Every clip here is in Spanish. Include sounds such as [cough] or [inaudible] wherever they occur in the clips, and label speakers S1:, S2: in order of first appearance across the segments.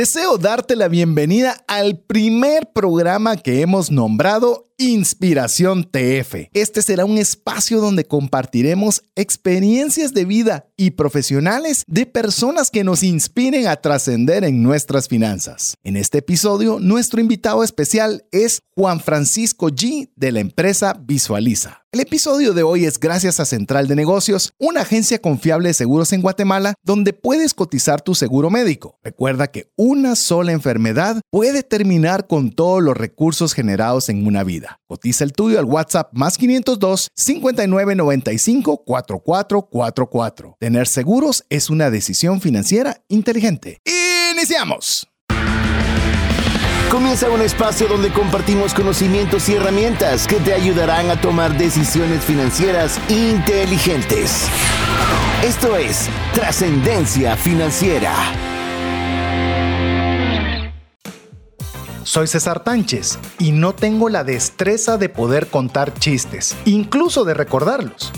S1: Deseo darte la bienvenida al primer programa que hemos nombrado Inspiración TF. Este será un espacio donde compartiremos experiencias de vida y profesionales de personas que nos inspiren a trascender en nuestras finanzas. En este episodio, nuestro invitado especial es Juan Francisco G de la empresa Visualiza. El episodio de hoy es gracias a Central de Negocios, una agencia confiable de seguros en Guatemala donde puedes cotizar tu seguro médico. Recuerda que una sola enfermedad puede terminar con todos los recursos generados en una vida. Cotiza el tuyo al WhatsApp más 502 5995 4444. Tener seguros es una decisión financiera inteligente. ¡Iniciamos!
S2: Comienza un espacio donde compartimos conocimientos y herramientas que te ayudarán a tomar decisiones financieras inteligentes. Esto es Trascendencia Financiera.
S1: Soy César Tánchez y no tengo la destreza de poder contar chistes, incluso de recordarlos.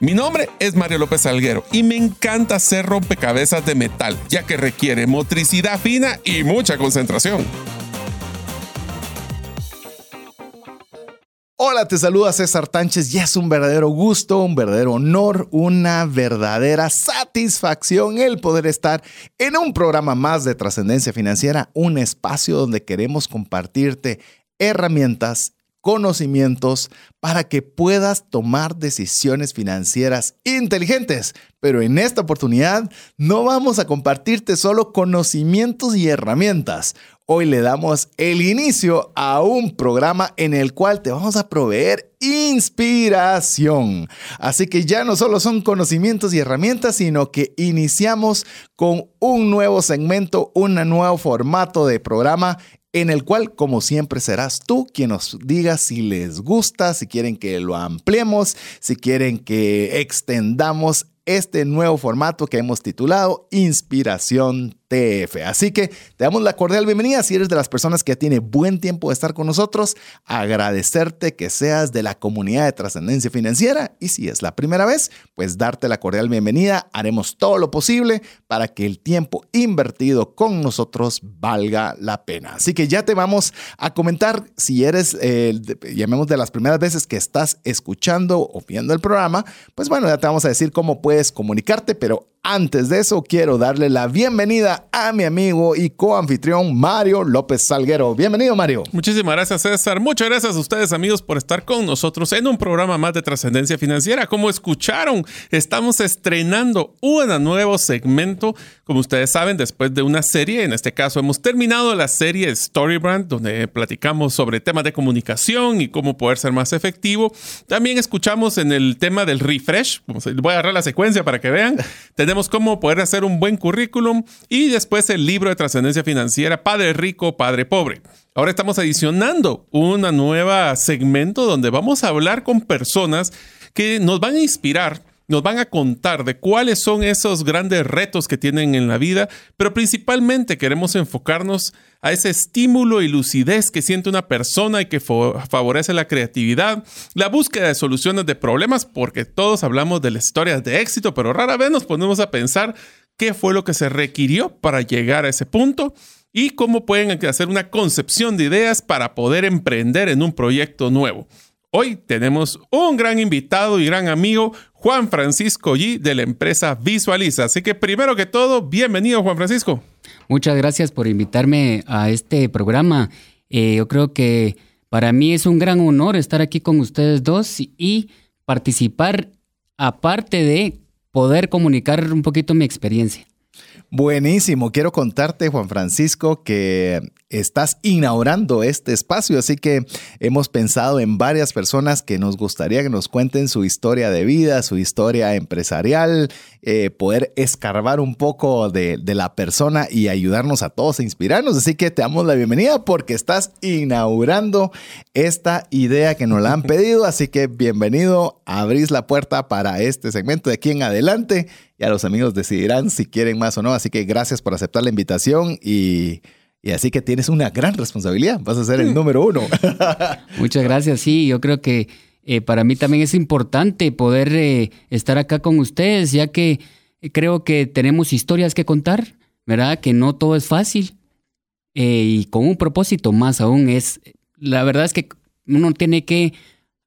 S3: Mi nombre es Mario López Salguero y me encanta hacer rompecabezas de metal, ya que requiere motricidad fina y mucha concentración.
S1: Hola, te saluda César Tánchez y es un verdadero gusto, un verdadero honor, una verdadera satisfacción el poder estar en un programa más de trascendencia financiera, un espacio donde queremos compartirte herramientas conocimientos para que puedas tomar decisiones financieras inteligentes. Pero en esta oportunidad no vamos a compartirte solo conocimientos y herramientas. Hoy le damos el inicio a un programa en el cual te vamos a proveer inspiración. Así que ya no solo son conocimientos y herramientas, sino que iniciamos con un nuevo segmento, un nuevo formato de programa en el cual, como siempre, serás tú quien nos diga si les gusta, si quieren que lo ampliemos, si quieren que extendamos este nuevo formato que hemos titulado Inspiración TF. Así que te damos la cordial bienvenida. Si eres de las personas que tiene buen tiempo de estar con nosotros, agradecerte que seas de la comunidad de trascendencia financiera. Y si es la primera vez, pues darte la cordial bienvenida. Haremos todo lo posible para que el tiempo invertido con nosotros valga la pena. Así que ya te vamos a comentar si eres, eh, llamemos de las primeras veces que estás escuchando o viendo el programa, pues bueno, ya te vamos a decir cómo puedes comunicarte, pero antes de eso, quiero darle la bienvenida a mi amigo y coanfitrión Mario López Salguero. Bienvenido, Mario.
S3: Muchísimas gracias, César. Muchas gracias a ustedes, amigos, por estar con nosotros en un programa más de trascendencia financiera. Como escucharon, estamos estrenando un nuevo segmento. Como ustedes saben, después de una serie, en este caso hemos terminado la serie Storybrand, donde platicamos sobre temas de comunicación y cómo poder ser más efectivo. También escuchamos en el tema del refresh. Voy a agarrar la secuencia para que vean. Tenemos [laughs] cómo poder hacer un buen currículum y después el libro de trascendencia financiera, Padre Rico, Padre Pobre. Ahora estamos adicionando una nueva segmento donde vamos a hablar con personas que nos van a inspirar nos van a contar de cuáles son esos grandes retos que tienen en la vida, pero principalmente queremos enfocarnos a ese estímulo y lucidez que siente una persona y que favorece la creatividad, la búsqueda de soluciones de problemas, porque todos hablamos de las historias de éxito, pero rara vez nos ponemos a pensar qué fue lo que se requirió para llegar a ese punto y cómo pueden hacer una concepción de ideas para poder emprender en un proyecto nuevo. Hoy tenemos un gran invitado y gran amigo, Juan Francisco G de la empresa Visualiza. Así que primero que todo, bienvenido Juan Francisco.
S4: Muchas gracias por invitarme a este programa. Eh, yo creo que para mí es un gran honor estar aquí con ustedes dos y participar, aparte de poder comunicar un poquito mi experiencia.
S1: Buenísimo. Quiero contarte, Juan Francisco, que estás inaugurando este espacio, así que hemos pensado en varias personas que nos gustaría que nos cuenten su historia de vida, su historia empresarial, eh, poder escarbar un poco de, de, la persona y ayudarnos a todos a inspirarnos. Así que te damos la bienvenida porque estás inaugurando esta idea que nos la han [laughs] pedido, así que bienvenido, abrís la puerta para este segmento de aquí en adelante. Ya los amigos decidirán si quieren más o no. Así que gracias por aceptar la invitación y y así que tienes una gran responsabilidad, vas a ser el mm. número uno. [laughs]
S4: Muchas gracias, sí, yo creo que eh, para mí también es importante poder eh, estar acá con ustedes, ya que creo que tenemos historias que contar, ¿verdad? Que no todo es fácil. Eh, y con un propósito más aún es, la verdad es que uno tiene que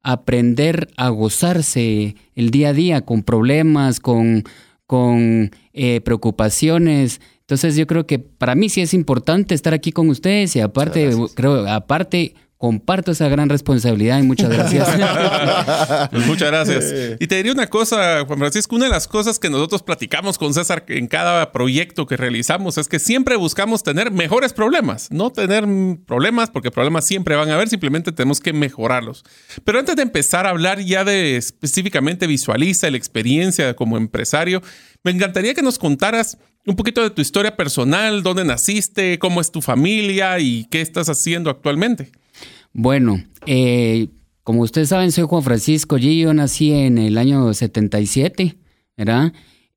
S4: aprender a gozarse el día a día con problemas, con, con eh, preocupaciones. Entonces yo creo que para mí sí es importante estar aquí con ustedes y aparte, creo, aparte comparto esa gran responsabilidad y muchas gracias. [laughs]
S3: Pues muchas gracias. Y te diría una cosa, Juan Francisco, una de las cosas que nosotros platicamos con César en cada proyecto que realizamos es que siempre buscamos tener mejores problemas, no tener problemas porque problemas siempre van a haber, simplemente tenemos que mejorarlos. Pero antes de empezar a hablar ya de específicamente visualiza la experiencia como empresario, me encantaría que nos contaras un poquito de tu historia personal, dónde naciste, cómo es tu familia y qué estás haciendo actualmente.
S4: Bueno, eh, como ustedes saben, soy Juan Francisco G. Yo nací en el año 77, ¿verdad?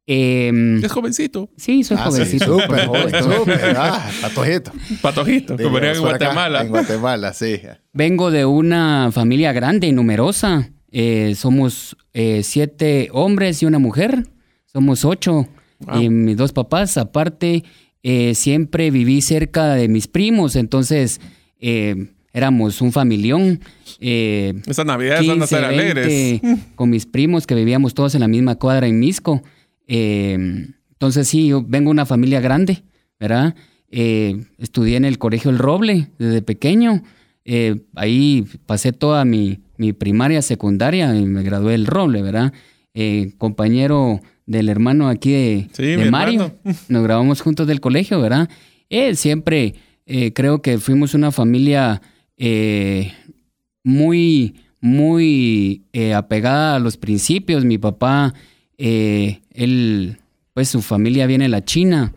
S3: Em, es jovencito.
S4: Sí, soy ah, [laughs] jovencito.
S1: Súper joven, súper. Ah, patojito.
S3: Patojito, como en Guatemala.
S1: en Guatemala, sí.
S4: Vengo de una familia grande y numerosa. Eh, somos eh, siete hombres y una mujer. Somos ocho. Y mis dos papás, aparte, eh, siempre viví cerca de mis primos. Entonces, éramos un familión.
S3: Eh, Esa Navidad van a ser alegres. [laughs]
S4: Con mis primos que vivíamos todos en la misma cuadra en Misco. Eh, entonces sí, yo vengo de una familia grande, ¿verdad? Eh, estudié en el Colegio El Roble desde pequeño. Eh, ahí pasé toda mi, mi, primaria, secundaria y me gradué del Roble, ¿verdad? compañero del hermano aquí de, Mario. [laughs] Nos grabamos juntos del colegio, ¿verdad? Él siempre creo que fuimos una familia eh, muy, muy eh, apegada a los principios. Mi papá, eh, él, pues su familia viene de la China,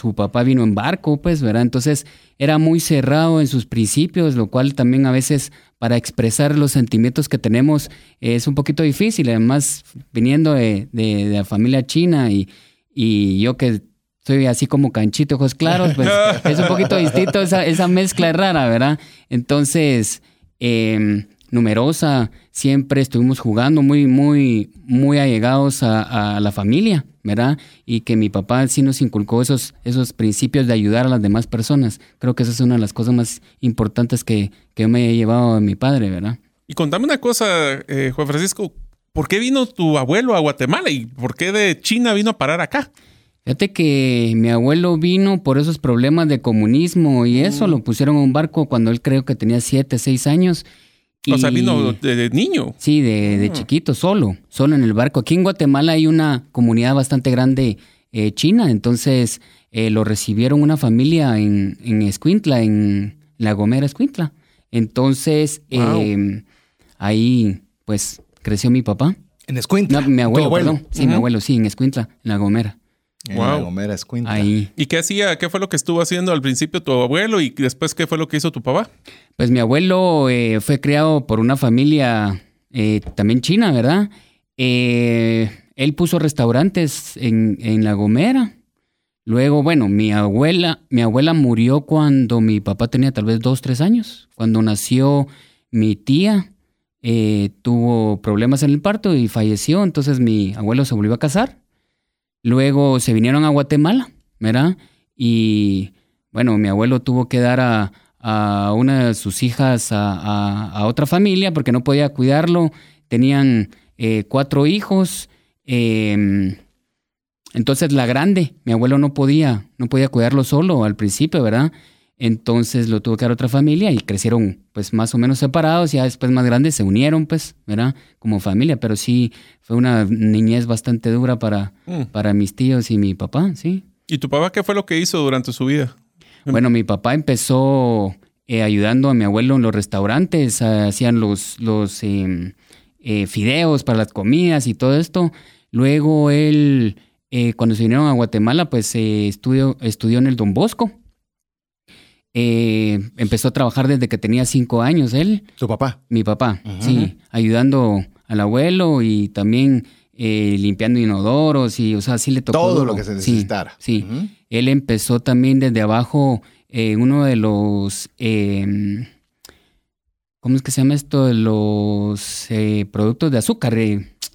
S4: su papá vino en barco, pues, ¿verdad? Entonces era muy cerrado en sus principios, lo cual también a veces para expresar los sentimientos que tenemos es un poquito difícil. Además, viniendo de, la familia china y, y yo que soy así como canchito, ojos claros, pues [laughs] es un poquito distinto, esa, esa mezcla es rara, ¿verdad? Entonces, em, numerosa, siempre estuvimos jugando muy, muy, muy allegados a, la familia, ¿verdad? Y que mi papá sí nos inculcó esos, esos principios de ayudar a las demás personas. Creo que esa es una de las cosas más importantes que, que me he llevado a mi padre, ¿verdad?
S3: Y contame una cosa, eh, Juan Francisco, ¿por qué vino tu abuelo a Guatemala y por qué de China vino a parar acá?
S4: Fíjate que mi abuelo vino por esos problemas de comunismo y eso, mm. lo pusieron a un barco cuando él creo que tenía siete, seis años.
S3: O sea, vino de, niño.
S4: Sí, de, ah. chiquito, solo, solo en el barco. Aquí en Guatemala hay una comunidad bastante grande eh, china, entonces eh, lo recibieron una familia en, en Escuintla, en La Gomera Escuintla. Entonces, em, ahí pues creció mi papá.
S1: ¿En Escuintla?
S4: mi abuelo, perdón. Sí, mi abuelo, sí, en Escuintla, en La Gomera.
S3: Wow. Ahí. ¿Y qué hacía? ¿Qué fue lo que estuvo haciendo al principio tu abuelo y después qué fue lo que hizo tu papá?
S4: Pues mi abuelo eh, fue criado por una familia eh, también china, ¿verdad? Eh, él puso restaurantes en, en, La Gomera. Luego, bueno, mi abuela, mi abuela murió cuando mi papá tenía tal vez dos, tres años. Cuando nació mi tía, tuvo problemas en el parto y falleció. Entonces mi abuelo se volvió a casar Luego se vinieron a Guatemala, ¿verdad? Y bueno, mi abuelo tuvo que dar a, una de sus hijas a, otra familia porque no podía cuidarlo. Tenían eh, cuatro hijos. Em, entonces la grande, mi abuelo no podía, no podía cuidarlo solo al principio, ¿verdad? Entonces lo tuvo que dar otra familia y crecieron pues más o menos separados, ya después más grandes se unieron pues, ¿verdad? Como familia, pero sí fue una niñez bastante dura para, mm. para mis tíos y mi papá, sí.
S3: ¿Y tu papá qué fue lo que hizo durante su vida?
S4: Bueno, mi papá empezó eh, ayudando a mi abuelo en los restaurantes, hacían los, los em, eh, fideos para las comidas y todo esto. Luego él, eh, cuando se vinieron a Guatemala, pues estudió, estudió en el Don Bosco eh, empezó a trabajar desde que tenía cinco años él.
S1: ¿Su papá?
S4: Mi papá, sí, ayudando al abuelo y también eh, limpiando inodoros y, o sea, sí le tocó.
S1: Todo lo que se necesitara.
S4: Sí, él empezó también desde abajo eh, uno de los... Em, ¿Cómo es que se llama esto? Los productos de azúcar.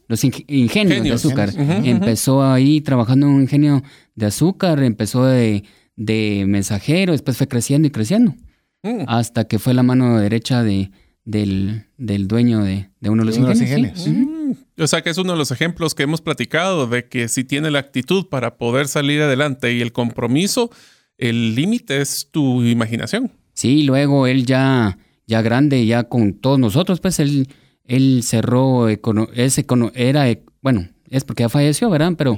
S4: los ing- ingenios, de azúcar. empezó ahí trabajando en un ingenio de azúcar, empezó de, de mensajero, después fue creciendo y creciendo,
S3: Mm.
S4: hasta que fue la mano derecha de, del, del dueño de, de uno de los
S1: uno
S4: ingenios. sí.
S3: Mm. O sea que es uno de los ejemplos que hemos platicado de que si tiene la actitud para poder salir adelante y el compromiso, el límite es tu imaginación.
S4: Sí, luego él ya, ya grande, ya con todos nosotros, pues él, él cerró, econo- es econo- era, e- bueno, es porque ya falleció, ¿verdad? Pero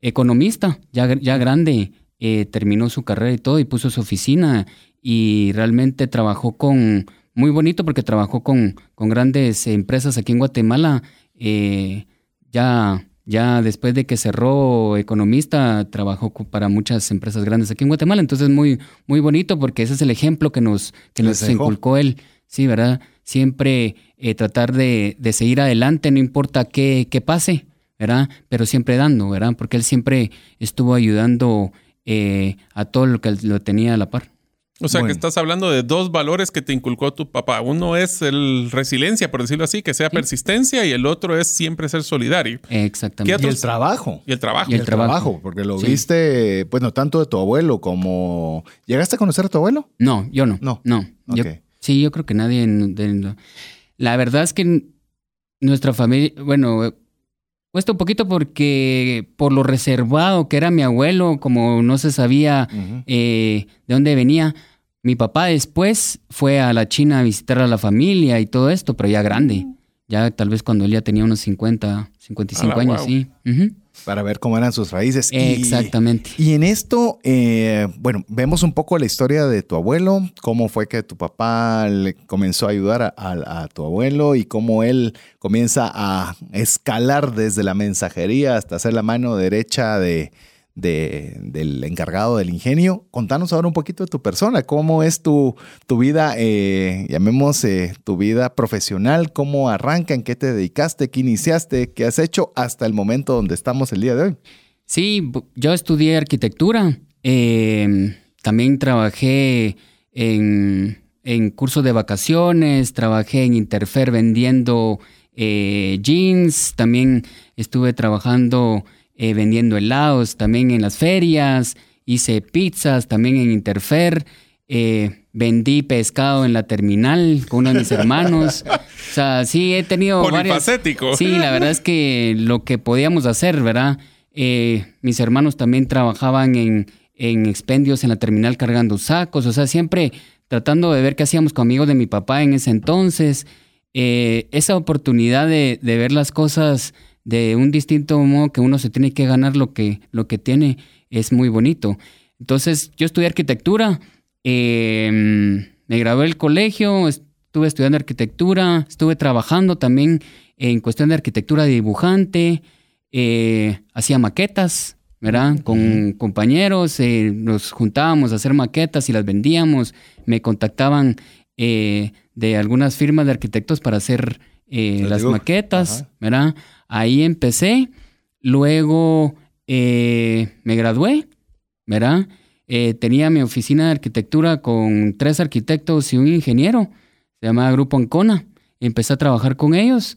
S4: economista, ya, ya grande, eh, terminó su carrera y todo y puso su oficina y realmente trabajó con, muy bonito porque trabajó con, con grandes empresas aquí en Guatemala. eh, ya, ya después de que cerró economista, trabajó para muchas empresas grandes aquí en Guatemala. Entonces muy, muy bonito porque ese es el ejemplo que nos, que nos
S1: dejó.
S4: inculcó él. Sí, ¿verdad? Siempre eh, tratar de, de seguir adelante, no importa qué, qué pase, ¿verdad? Pero siempre dando, ¿verdad? Porque él siempre estuvo ayudando eh, a todo lo que lo tenía a la par.
S3: O sea
S1: Bueno.
S3: que estás hablando de dos valores que te inculcó tu papá. Uno es el resiliencia, por decirlo así, que sea persistencia, y el otro es siempre ser solidario.
S4: Exactamente.
S3: ¿Qué
S1: Y el trabajo.
S3: Y el trabajo.
S4: Y el trabajo.
S1: porque lo
S4: Sí.
S1: viste, bueno, tanto de tu abuelo como... ¿Llegaste a conocer a tu abuelo?
S4: No, yo no.
S1: No.
S4: No. Yo-
S1: Ok.
S4: sí, yo creo que nadie. en- la verdad es que nuestra familia, bueno, cuesta un poquito porque por lo reservado que era mi abuelo, como no se sabía eh, de dónde venía. Mi papá después fue a la China a visitar a la familia y todo esto, pero ya grande. Ya tal vez cuando él ya tenía unos 50, 55
S3: Ala,
S4: años,
S3: wow.
S4: sí.
S1: Para ver cómo eran sus raíces. Y-
S4: Exactamente.
S1: Y en esto, eh, bueno, vemos un poco la historia de tu abuelo, cómo fue que tu papá le comenzó a ayudar a, a- a tu abuelo y cómo él comienza a escalar desde la mensajería hasta ser la mano derecha de, de- del encargado del ingenio. Contanos ahora un poquito de tu persona, cómo es tu, tu vida, eh, llamemos eh, tu vida profesional, cómo arranca, en qué te dedicaste, qué iniciaste, qué has hecho hasta el momento donde estamos el día de hoy.
S4: Sí, yo estudié arquitectura. eh, también trabajé en, en cursos de vacaciones, trabajé en Interfer vendiendo eh, jeans, también estuve trabajando eh, vendiendo helados, también en las ferias, hice pizzas, también en Interfer. eh, vendí pescado en la terminal con uno de mis hermanos. [laughs] O sea, sí, he tenido varias...
S3: Polifacético.
S4: Sí, la verdad es que lo que podíamos hacer, ¿verdad? Eh, mis hermanos también trabajaban en, en expendios en la terminal cargando sacos, o sea, siempre tratando de ver qué hacíamos con amigos de mi papá en ese entonces. Eh, esa oportunidad de, de ver las cosas de un distinto modo que uno se tiene que ganar lo que, lo que tiene es muy bonito. Entonces, yo estudié arquitectura, eh, me gradué del colegio, estuve estudiando arquitectura, estuve trabajando también en cuestión de arquitectura de dibujante, eh, hacía maquetas, ¿verdad? Con compañeros, eh, nos juntábamos a hacer maquetas y las vendíamos, me contactaban eh, de algunas firmas de arquitectos para hacer eh, las maquetas,
S1: ajá.
S4: ¿verdad? Ahí empecé, luego eh, me gradué, ¿verdad? Eh, tenía mi oficina de arquitectura con tres arquitectos y un ingeniero, se llamaba Grupo Ancona. Empecé a trabajar con ellos.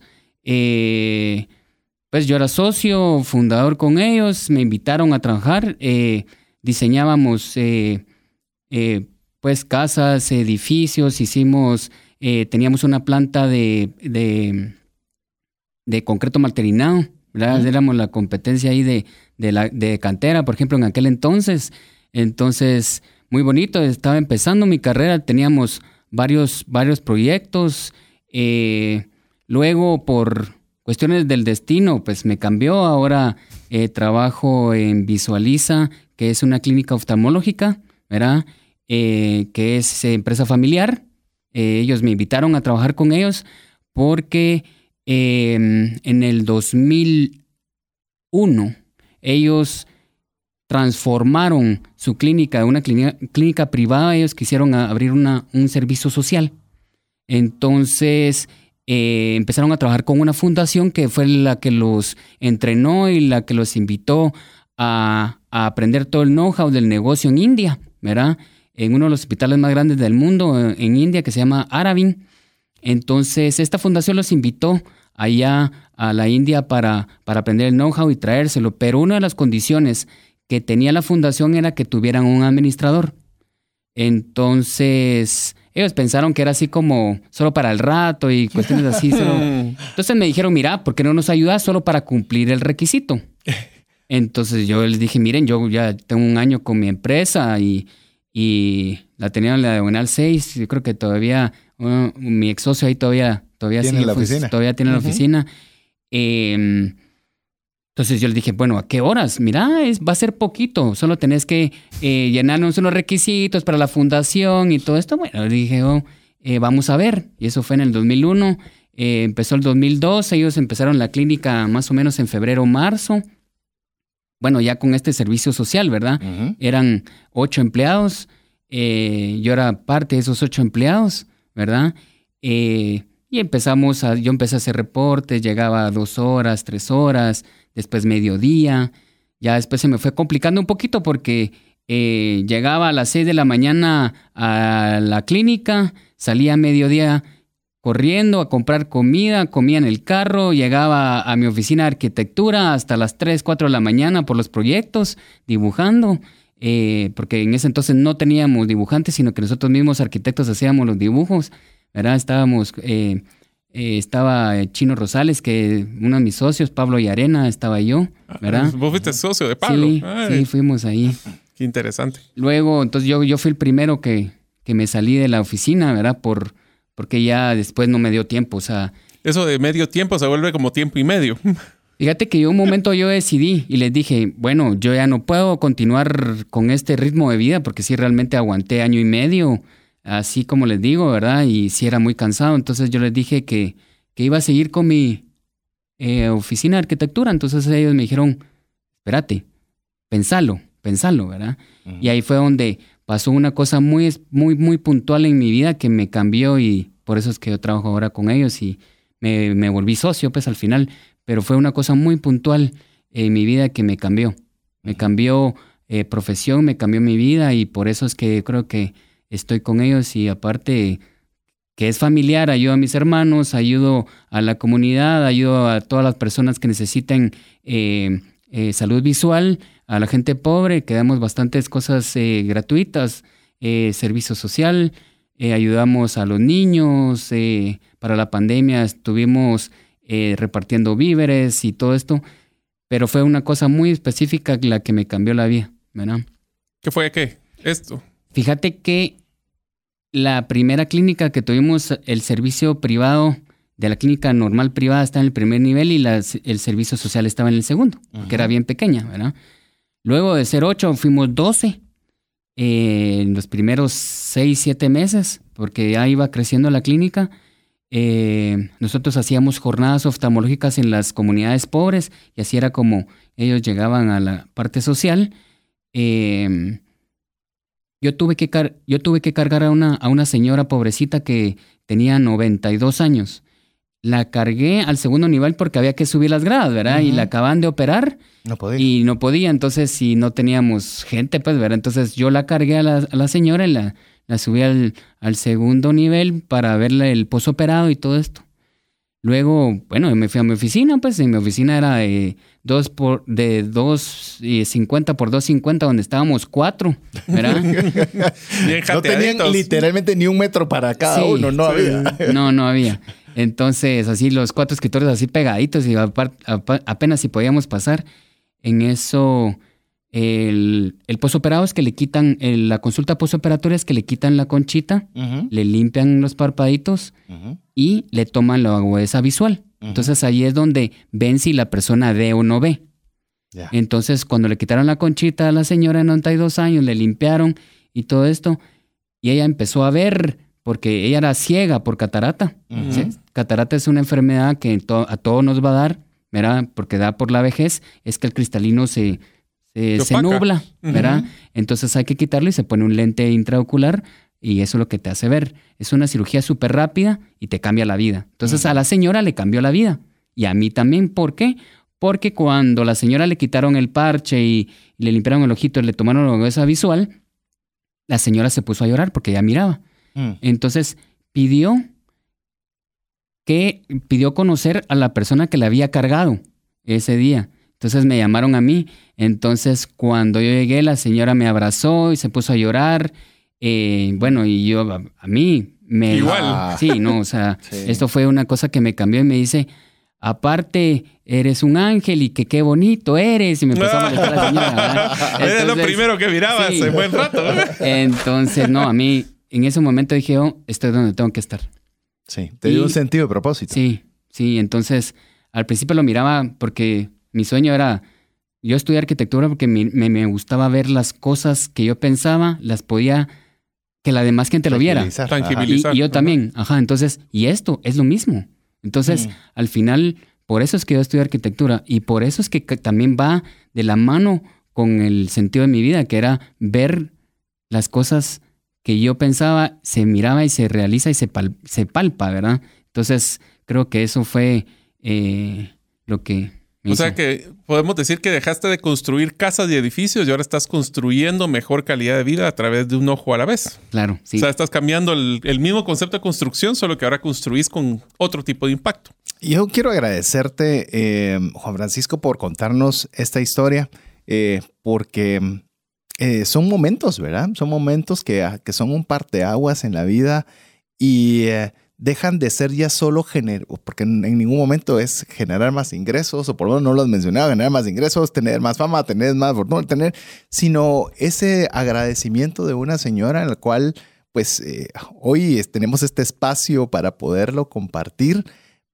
S4: pues yo era socio, fundador con ellos, me invitaron a trabajar, diseñábamos pues casas, edificios, hicimos, eh, teníamos una planta de, de, de concreto malterinado, ¿verdad? Éramos la competencia ahí de, de, la, de cantera, por ejemplo, en aquel entonces. Entonces, muy bonito, estaba empezando mi carrera, teníamos varios, varios proyectos. eh, luego, por cuestiones del destino, pues me cambió. Ahora eh, trabajo en Visualiza, que es una clínica oftalmológica, ¿verdad? Eh, que es eh, empresa familiar. Eh, ellos me invitaron a trabajar con ellos porque eh, en el 2001 ellos transformaron su clínica de una clínica, privada, ellos quisieron abrir una, un servicio social. Entonces eh, empezaron a trabajar con una fundación que fue la que los entrenó y la que los invitó a, a aprender todo el know-how del negocio en India, ¿verdad? En uno de los hospitales más grandes del mundo, eh, en India, que se llama Arabin. Entonces, esta fundación los invitó allá a la India para, para aprender el know-how y traérselo, pero una de las condiciones que tenía la fundación era que tuvieran un administrador. Entonces, ellos pensaron que era así como solo para el rato y cuestiones así. [laughs] Entonces me dijeron, mira, ¿por qué no nos ayudas solo para cumplir el requisito? [laughs] Entonces yo les dije, miren, yo ya tengo un año con mi empresa y, la tenía en la diagonal 6. Yo creo que todavía, uh, mi ex socio ahí todavía, todavía
S1: ¿Tiene la oficina?
S4: Todavía tiene la oficina. Eh, entonces yo le dije, bueno, ¿a qué horas? Mira, es, va a ser poquito, solo tenés que eh, llenarnos unos requisitos para la fundación y todo esto. Bueno, le dije, oh, eh, vamos a ver. Y eso fue en el 2001. Eh, empezó el 2002, ellos empezaron la clínica más o menos en febrero, marzo. Bueno, ya con este servicio social, ¿verdad? Eran ocho empleados. yo era parte de esos ocho empleados, ¿verdad? y empezamos a, yo empecé a hacer reportes, llegaba a dos horas, tres horas después mediodía, ya después se me fue complicando un poquito porque eh, llegaba a las 6 de la mañana a la clínica, salía a mediodía corriendo a comprar comida, comía en el carro, llegaba a mi oficina de arquitectura hasta las 3, 4 de la mañana por los proyectos, dibujando, eh, porque en ese entonces no teníamos dibujantes, sino que nosotros mismos arquitectos hacíamos los dibujos, ¿verdad? Estábamos... Eh, eh, estaba Chino Rosales, que uno de mis socios, Pablo y Arena, estaba yo, ah, ¿verdad?
S3: Vos fuiste socio de Pablo.
S4: Sí, sí, fuimos ahí.
S3: Qué interesante.
S4: Luego, entonces yo, yo fui el primero que, que me salí de la oficina, ¿verdad? Por, porque ya después no me dio tiempo, o sea...
S3: Eso de medio tiempo se vuelve como tiempo y medio. [laughs]
S4: Fíjate que yo un momento yo decidí y les dije, bueno, yo ya no puedo continuar con este ritmo de vida porque sí realmente aguanté año y medio así como les digo, ¿verdad? Y si era muy cansado, entonces yo les dije que, que iba a seguir con mi eh, oficina de arquitectura, entonces ellos me dijeron, espérate, pensalo, pensalo, ¿verdad? Y ahí fue donde pasó una cosa muy, muy, muy puntual en mi vida que me cambió y por eso es que yo trabajo ahora con ellos y me, me volví socio, pues al final, pero fue una cosa muy puntual en mi vida que me cambió. Me cambió eh, profesión, me cambió mi vida y por eso es que creo que estoy con ellos y aparte que es familiar, ayudo a mis hermanos, ayudo a la comunidad, ayudo a todas las personas que necesiten eh, eh, salud visual, a la gente pobre, que damos bastantes cosas eh, gratuitas, servicio social, ayudamos a los niños, para la pandemia estuvimos repartiendo víveres y todo esto, pero fue una cosa muy específica la que me cambió la vida, ¿verdad?
S3: ¿Qué fue qué? Esto.
S4: Fíjate que la primera clínica que tuvimos, el servicio privado de la clínica normal privada está en el primer nivel y el servicio social estaba en el segundo, que era bien pequeña, ¿verdad? Luego de ser ocho fuimos doce eh, en los primeros seis, siete meses, porque ya iba creciendo la clínica. Eh, nosotros hacíamos jornadas oftalmológicas en las comunidades pobres y así era como ellos llegaban a la parte social. Eh, yo tuve que, yo tuve que cargar a una, a una señora pobrecita que tenía 92 años. La cargué al segundo nivel porque había que subir las gradas, ¿verdad? Y la acaban de operar.
S1: No podía.
S4: Y no podía, entonces si no teníamos gente, pues, ¿verdad? Entonces yo la cargué a la, a la señora y la, la subí al, al, segundo nivel para verle el posoperado y todo esto. Luego, bueno, me fui a mi oficina, pues, y mi oficina era de dos por, de 2.50 por 2.50, donde estábamos cuatro, ¿verdad? [laughs]
S1: no tenían literalmente ni un metro para cada uno, no había.
S4: No, no había. Entonces, así los cuatro escritores así pegaditos y apenas si podíamos pasar. En eso, el, el posoperado es que le quitan, la consulta posoperatoria es que le quitan la conchita, le limpian los parpaditos y le toman la agudeza visual. Entonces ahí es donde ven si la persona ve o no ve. Entonces cuando le quitaron la conchita a la señora de 92 años, le limpiaron y todo esto, y ella empezó a ver, porque ella era ciega por catarata. Catarata es una enfermedad que a todos nos va a dar, ¿verdad? Porque da por la vejez, es que el cristalino se, se, nubla, ¿verdad? Entonces hay que quitarlo y se pone un lente intraocular y eso es lo que te hace ver. Es una cirugía súper rápida y te cambia la vida. Entonces a la señora le cambió la vida. Y a mí también. ¿Por qué? Porque cuando la señora le quitaron el parche y, le limpiaron el ojito y le tomaron la huesa visual, la señora se puso a llorar porque ya miraba. Mm. Entonces pidió que pidió conocer a la persona que le había cargado ese día. Entonces me llamaron a mí. Entonces cuando yo llegué, la señora me abrazó y se puso a llorar. Eh, bueno, y yo a, mí me...
S3: Igual.
S4: Sí, no, o sea, [laughs] esto fue una cosa que me cambió y me dice, aparte, eres un ángel y que qué bonito eres. Y me empezó a [laughs] molestar la señora.
S3: Era lo primero que mirabas en buen rato.
S4: Entonces, no, a mí en ese momento dije, oh, estoy donde tengo que estar.
S1: Sí, te dio un sentido de propósito.
S4: Sí, sí, entonces al principio lo miraba porque mi sueño era yo estudié arquitectura porque me, me, gustaba ver las cosas que yo pensaba, las podía que la demás gente lo viera.
S3: Tangibilizar.
S4: Y, yo también, ajá, entonces, y esto es lo mismo. Entonces, mm. al final, por eso es que yo estudié arquitectura y por eso es que también va de la mano con el sentido de mi vida, que era ver las cosas que yo pensaba, se miraba y se realiza y se, se palpa, ¿verdad? Entonces, creo que eso fue eh, lo que...
S3: o sea que podemos decir que dejaste de construir casas y edificios y ahora estás construyendo mejor calidad de vida a través de un ojo a la vez.
S4: Claro, sí.
S3: O sea, estás cambiando el, mismo concepto de construcción, solo que ahora construís con otro tipo de impacto.
S1: Yo quiero agradecerte, eh, Juan Francisco, por contarnos esta historia, eh, porque eh, son momentos, ¿verdad? Son momentos que, ah, que son un parteaguas en la vida y eh, dejan de ser ya solo generar, porque en, ningún momento es generar más ingresos, o por lo menos no lo has mencionado, generar más ingresos, tener más fama, tener más fortuna, tener, sino ese agradecimiento de una señora en la cual, pues, eh, hoy tenemos este espacio para poderlo compartir,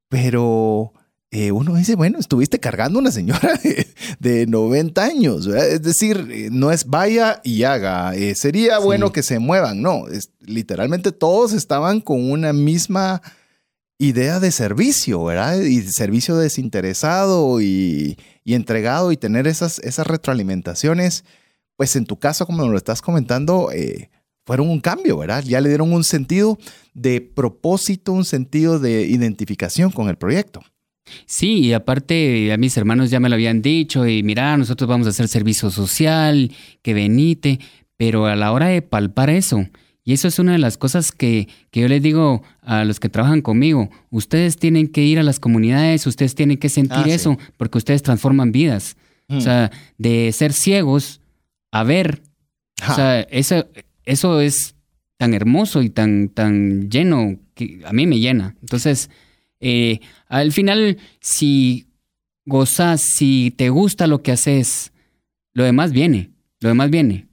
S1: pero eh, uno dice, bueno, estuviste cargando una señora [laughs] de, 90 años, es decir, eh, no es vaya y haga, eh, sería bueno que se muevan, no, es, literalmente todos estaban con una misma idea de servicio, ¿verdad? Y servicio desinteresado y, entregado y tener esas, esas retroalimentaciones, pues en tu caso, como lo estás comentando, fueron un cambio, ¿verdad? Ya le dieron un sentido de propósito, un sentido de identificación con el proyecto.
S4: Sí, y aparte a mis hermanos ya me lo habían dicho y mira, nosotros vamos a hacer servicio social, que venite, pero a la hora de palpar eso, y eso es una de las cosas que, que, yo les digo a los que trabajan conmigo, ustedes tienen que ir a las comunidades, ustedes tienen que sentir ah, eso, porque ustedes transforman vidas. O mm. sea, de ser ciegos a ver, o sea, eso, eso es tan hermoso y tan, tan lleno que a mí me llena. Entonces, eh, al final, si gozas, si te gusta lo que haces, lo demás viene, lo demás viene.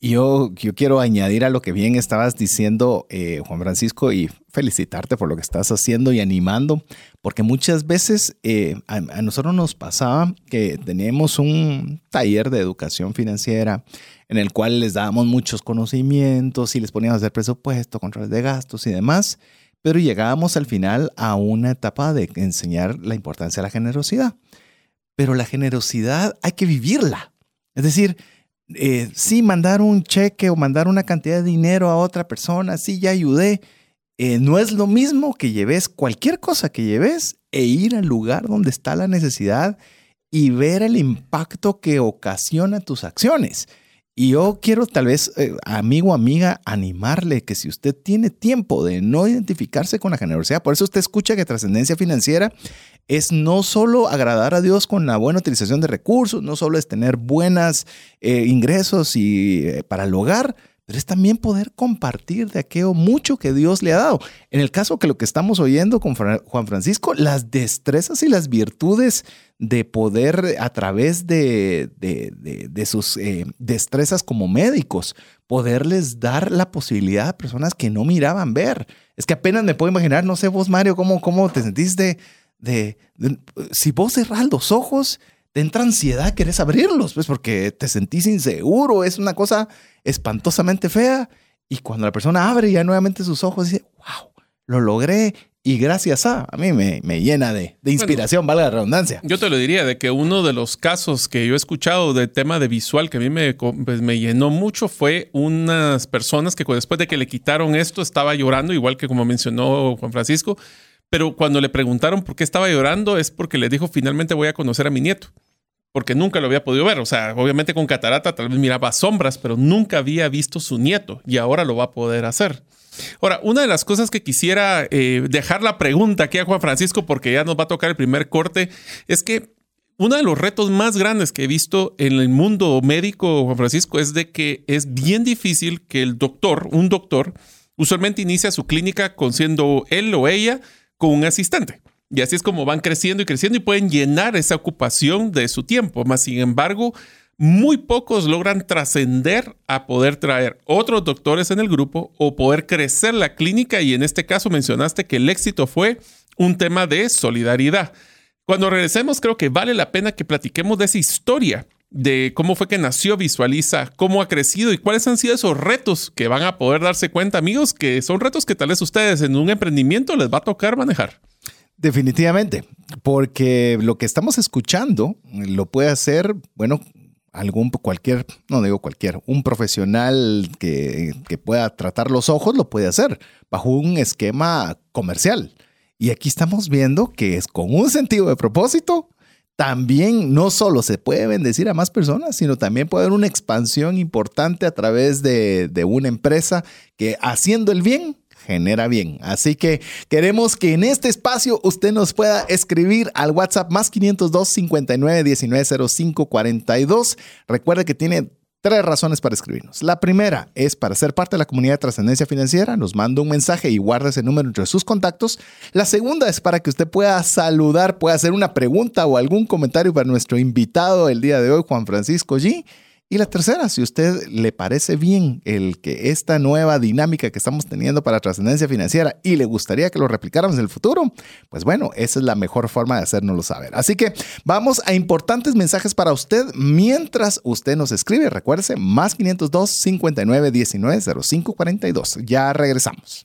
S1: Yo, yo quiero añadir a lo que bien estabas diciendo, eh, Juan Francisco, y felicitarte por lo que estás haciendo y animando, porque muchas veces eh, a, nosotros nos pasaba que teníamos un taller de educación financiera en el cual les dábamos muchos conocimientos y les poníamos a hacer presupuesto, controles de gastos y demás pero llegábamos al final a una etapa de enseñar la importancia de la generosidad. Pero la generosidad hay que vivirla. Es decir, eh, sí, mandar un cheque o mandar una cantidad de dinero a otra persona, sí, ya ayudé. Eh, no es lo mismo que lleves cualquier cosa que lleves e ir al lugar donde está la necesidad y ver el impacto que ocasiona tus acciones. Y yo quiero tal vez, eh, amigo, amiga, animarle que si usted tiene tiempo de no identificarse con la generosidad, por eso usted escucha que trascendencia financiera es no solo agradar a Dios con la buena utilización de recursos, no solo es tener buenos eh, ingresos y, eh, para el hogar, pero es también poder compartir de aquello mucho que Dios le ha dado. En el caso que lo que estamos oyendo con Juan Francisco, las destrezas y las virtudes de poder a través de, de, sus eh, destrezas como médicos, poderles dar la posibilidad a personas que no miraban ver. Es que apenas me puedo imaginar, no sé vos Mario, cómo, cómo te sentiste de, si vos cerrás los ojos te entra ansiedad, querés abrirlos, pues porque te sentís inseguro, es una cosa espantosamente fea. Y cuando la persona abre ya nuevamente sus ojos, dice, wow, lo logré. Y gracias a, a mí me, llena de, inspiración, valga la redundancia.
S3: Yo te lo diría, de que uno de los casos que yo he escuchado de tema de visual que a mí me, pues, me llenó mucho fue unas personas que después de que le quitaron esto estaba llorando, igual que como mencionó Juan Francisco, pero cuando le preguntaron por qué estaba llorando es porque le dijo finalmente voy a conocer a mi nieto. porque nunca lo había podido ver. O sea, obviamente con catarata tal vez miraba sombras, pero nunca había visto su nieto y ahora lo va a poder hacer. Ahora, una de las cosas que quisiera eh, dejar la pregunta aquí a Juan Francisco, porque ya nos va a tocar el primer corte, es que uno de los retos más grandes que he visto en el mundo médico, Juan Francisco, es de que es bien difícil que el doctor, un doctor, usualmente inicia su clínica con siendo él o ella con un asistente. Y así es como van creciendo y creciendo y pueden llenar esa ocupación de su tiempo. Más sin embargo, muy pocos logran trascender a poder traer otros doctores en el grupo o poder crecer la clínica. Y en este caso mencionaste que el éxito fue un tema de solidaridad. Cuando regresemos, creo que vale la pena que platiquemos de esa historia, de cómo fue que nació Visualiza, cómo ha crecido y cuáles han sido esos retos que van a poder darse cuenta, amigos, que son retos que tal vez ustedes en un emprendimiento les va a tocar manejar.
S1: Definitivamente, porque lo que estamos escuchando lo puede hacer, bueno, algún cualquier, no digo cualquier, un profesional que, que, pueda tratar los ojos lo puede hacer bajo un esquema comercial. Y aquí estamos viendo que es con un sentido de propósito, también no solo se puede bendecir a más personas, sino también puede haber una expansión importante a través de, de una empresa que haciendo el bien genera bien. Así que queremos que en este espacio usted nos pueda escribir al WhatsApp más 502 59 19 05 42. Recuerde que tiene tres razones para escribirnos. La primera es para ser parte de la comunidad de trascendencia financiera. Nos manda un mensaje y guarda ese número entre sus contactos. La segunda es para que usted pueda saludar, pueda hacer una pregunta o algún comentario para nuestro invitado el día de hoy, Juan Francisco G. Y la tercera, si a usted le parece bien el que esta nueva dinámica que estamos teniendo para trascendencia financiera y le gustaría que lo replicáramos en el futuro, pues bueno, esa es la mejor forma de hacérnoslo saber. Así que vamos a importantes mensajes para usted mientras usted nos escribe. Recuérdese, más 502 59 19 05 42. Ya regresamos.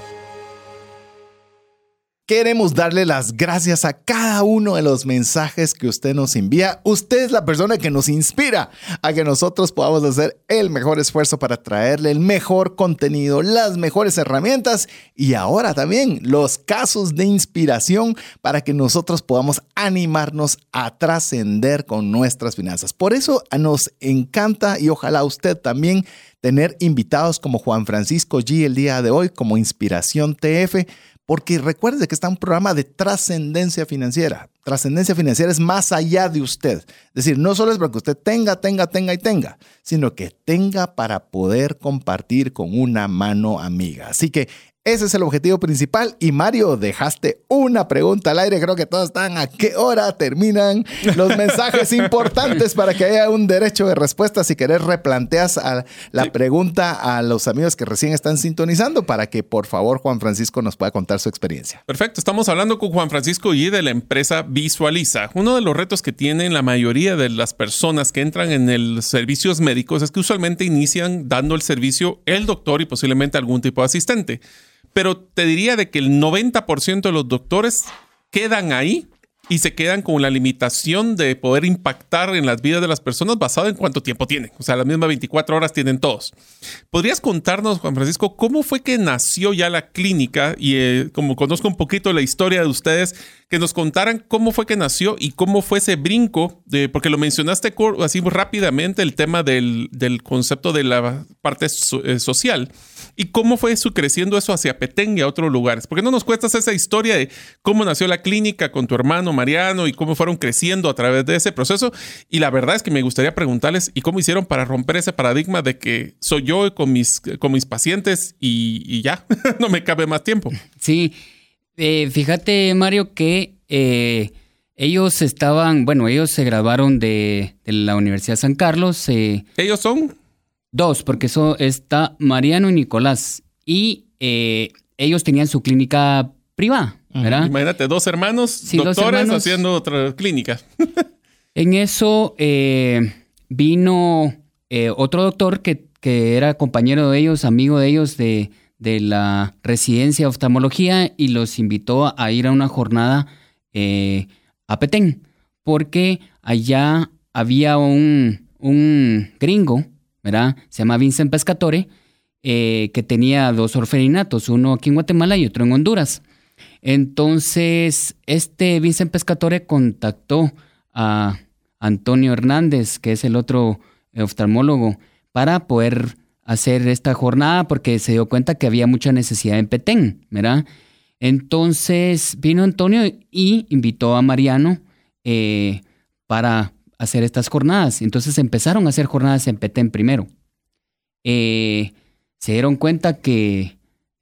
S1: Queremos darle las gracias a cada uno de los mensajes que usted nos envía. Usted es la persona que nos inspira a que nosotros podamos hacer el mejor esfuerzo para traerle el mejor contenido, las mejores herramientas y ahora también los casos de inspiración para que nosotros podamos animarnos a trascender con nuestras finanzas. Por eso nos encanta y ojalá usted también tener invitados como Juan Francisco G el día de hoy como Inspiración TF porque recuerde que está un programa de trascendencia financiera. Trascendencia financiera es más allá de usted. Es decir, no solo es para que usted tenga, tenga, tenga y tenga, sino que tenga para poder compartir con una mano amiga. Así que ese es el objetivo principal. Y Mario, dejaste una pregunta al aire. Creo que todos están a qué hora terminan los [laughs] mensajes importantes para que haya un derecho de respuesta. Si querés, replanteas la pregunta a los amigos que recién están sintonizando para que por favor Juan Francisco nos pueda contar su experiencia.
S3: Perfecto. Estamos hablando con Juan Francisco y de la empresa Visualiza. Uno de los retos que tienen la mayoría de las personas que entran en el servicios médicos es que usualmente inician dando el servicio el doctor y posiblemente algún tipo de asistente pero te diría de que el 90% de los doctores quedan ahí y se quedan con la limitación de poder impactar en las vidas de las personas basado en cuánto tiempo tienen. O sea, las mismas 24 horas tienen todos. ¿Podrías contarnos, Juan Francisco, cómo fue que nació ya la clínica? Y eh, como conozco un poquito la historia de ustedes, que nos contaran cómo fue que nació y cómo fue ese brinco, de, porque lo mencionaste así rápidamente, el tema del, concepto de la parte eh, social y cómo fue su creciendo eso hacia Petén y a otros lugares. porque no nos cuentas esa historia de cómo nació la clínica con tu hermano Mariano y cómo fueron creciendo a través de ese proceso? Y la verdad es que me gustaría preguntarles, ¿y cómo hicieron para romper ese paradigma de que soy yo con mis, con mis pacientes y, ya, [laughs] no me cabe más tiempo?
S4: Sí, eh, fíjate Mario que... Eh, ellos estaban, bueno, ellos se graduaron de, la Universidad de San Carlos. Eh,
S3: ¿Ellos son?
S4: Dos, porque eso está Mariano y Nicolás. Y eh, ellos tenían su clínica privada, ¿verdad?
S3: Imagínate, dos hermanos doctores haciendo otra clínica. [laughs]
S4: en eso eh, vino eh, otro doctor que, que, era compañero de ellos, amigo de ellos de, de, la residencia de oftalmología y los invitó a ir a una jornada a Petén, porque allá había un, un gringo ¿verdad? Se llama Vincent Pescatore, eh, que tenía dos orfelinatos, uno aquí en Guatemala y otro en Honduras. Entonces, este Vincent Pescatore contactó a Antonio Hernández, que es el otro oftalmólogo, para poder hacer esta jornada porque se dio cuenta que había mucha necesidad en Petén, ¿verdad? Entonces vino Antonio y invitó a Mariano eh, para hacer estas jornadas. Entonces empezaron a hacer jornadas en Petén primero. Eh, se dieron cuenta que,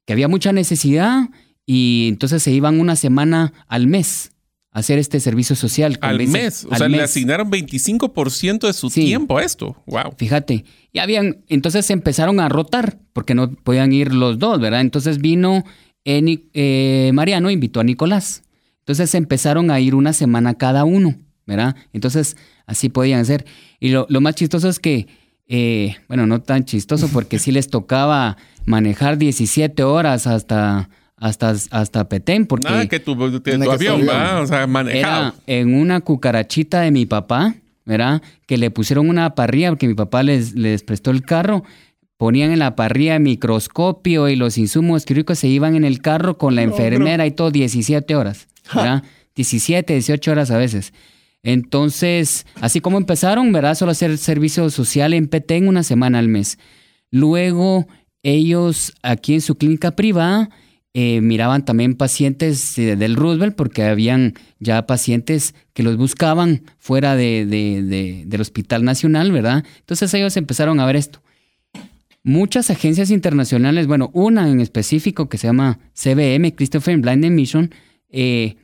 S4: había mucha necesidad y entonces se iban una semana al mes hacer este servicio social.
S3: Al mes, o sea, le asignaron 25% de su tiempo a esto. Wow.
S4: Fíjate, y habían, entonces empezaron a rotar porque no podían ir los dos, ¿verdad? Entonces vino eh, eh, Mariano, invitó a Nicolás. Entonces empezaron a ir una semana cada uno, ¿verdad? Entonces así podían ser. Y lo, más chistoso es que, eh, bueno, no tan chistoso porque sí les tocaba manejar 17 horas hasta, hasta, hasta Petén. Porque
S3: Nada que tu, avión, va, o sea, manejado.
S4: en una cucarachita de mi papá, ¿verdad? Que le pusieron una parrilla porque mi papá les, les prestó el carro. Ponían en la parrilla microscopio y los insumos quirúrgicos se iban en el carro con la enfermera y todo 17 horas, ¿verdad? 17, 18 horas a veces. Entonces, así como empezaron, ¿verdad? Solo hacer servicio social en Petén una semana al mes. Luego, ellos aquí en su clínica privada eh, miraban también pacientes del Roosevelt porque habían ya pacientes que los buscaban fuera de, del Hospital Nacional, ¿verdad? Entonces ellos empezaron a ver esto. Muchas agencias internacionales, bueno, una en específico que se llama CBM, Christopher Blind Mission, eh,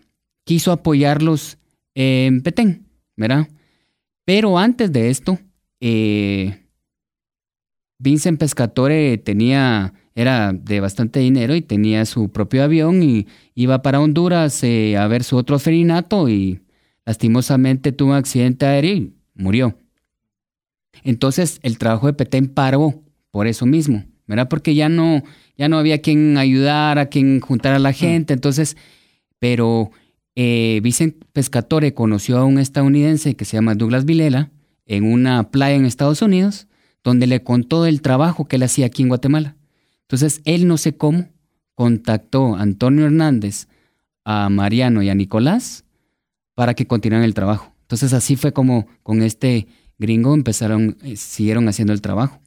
S4: quiso apoyarlos en Petén, ¿verdad? Pero antes de esto, eh, Vincent Pescatore tenía, era de bastante dinero y tenía su propio avión y iba para Honduras eh, a ver su otro ferinato y lastimosamente tuvo un accidente aéreo y murió. Entonces el trabajo de Petén paró por eso mismo, ¿verdad? Porque ya no, ya no había quien ayudar, a quien juntar a la gente, entonces, pero eh, Vicent Pescatore conoció a un estadounidense que se llama Douglas Vilela en una playa en Estados Unidos, donde le contó el trabajo que él hacía aquí en Guatemala. Entonces, él no sé cómo contactó a Antonio Hernández, a Mariano y a Nicolás para que continuaran el trabajo. Entonces, así fue como con este gringo empezaron, eh, siguieron haciendo el trabajo.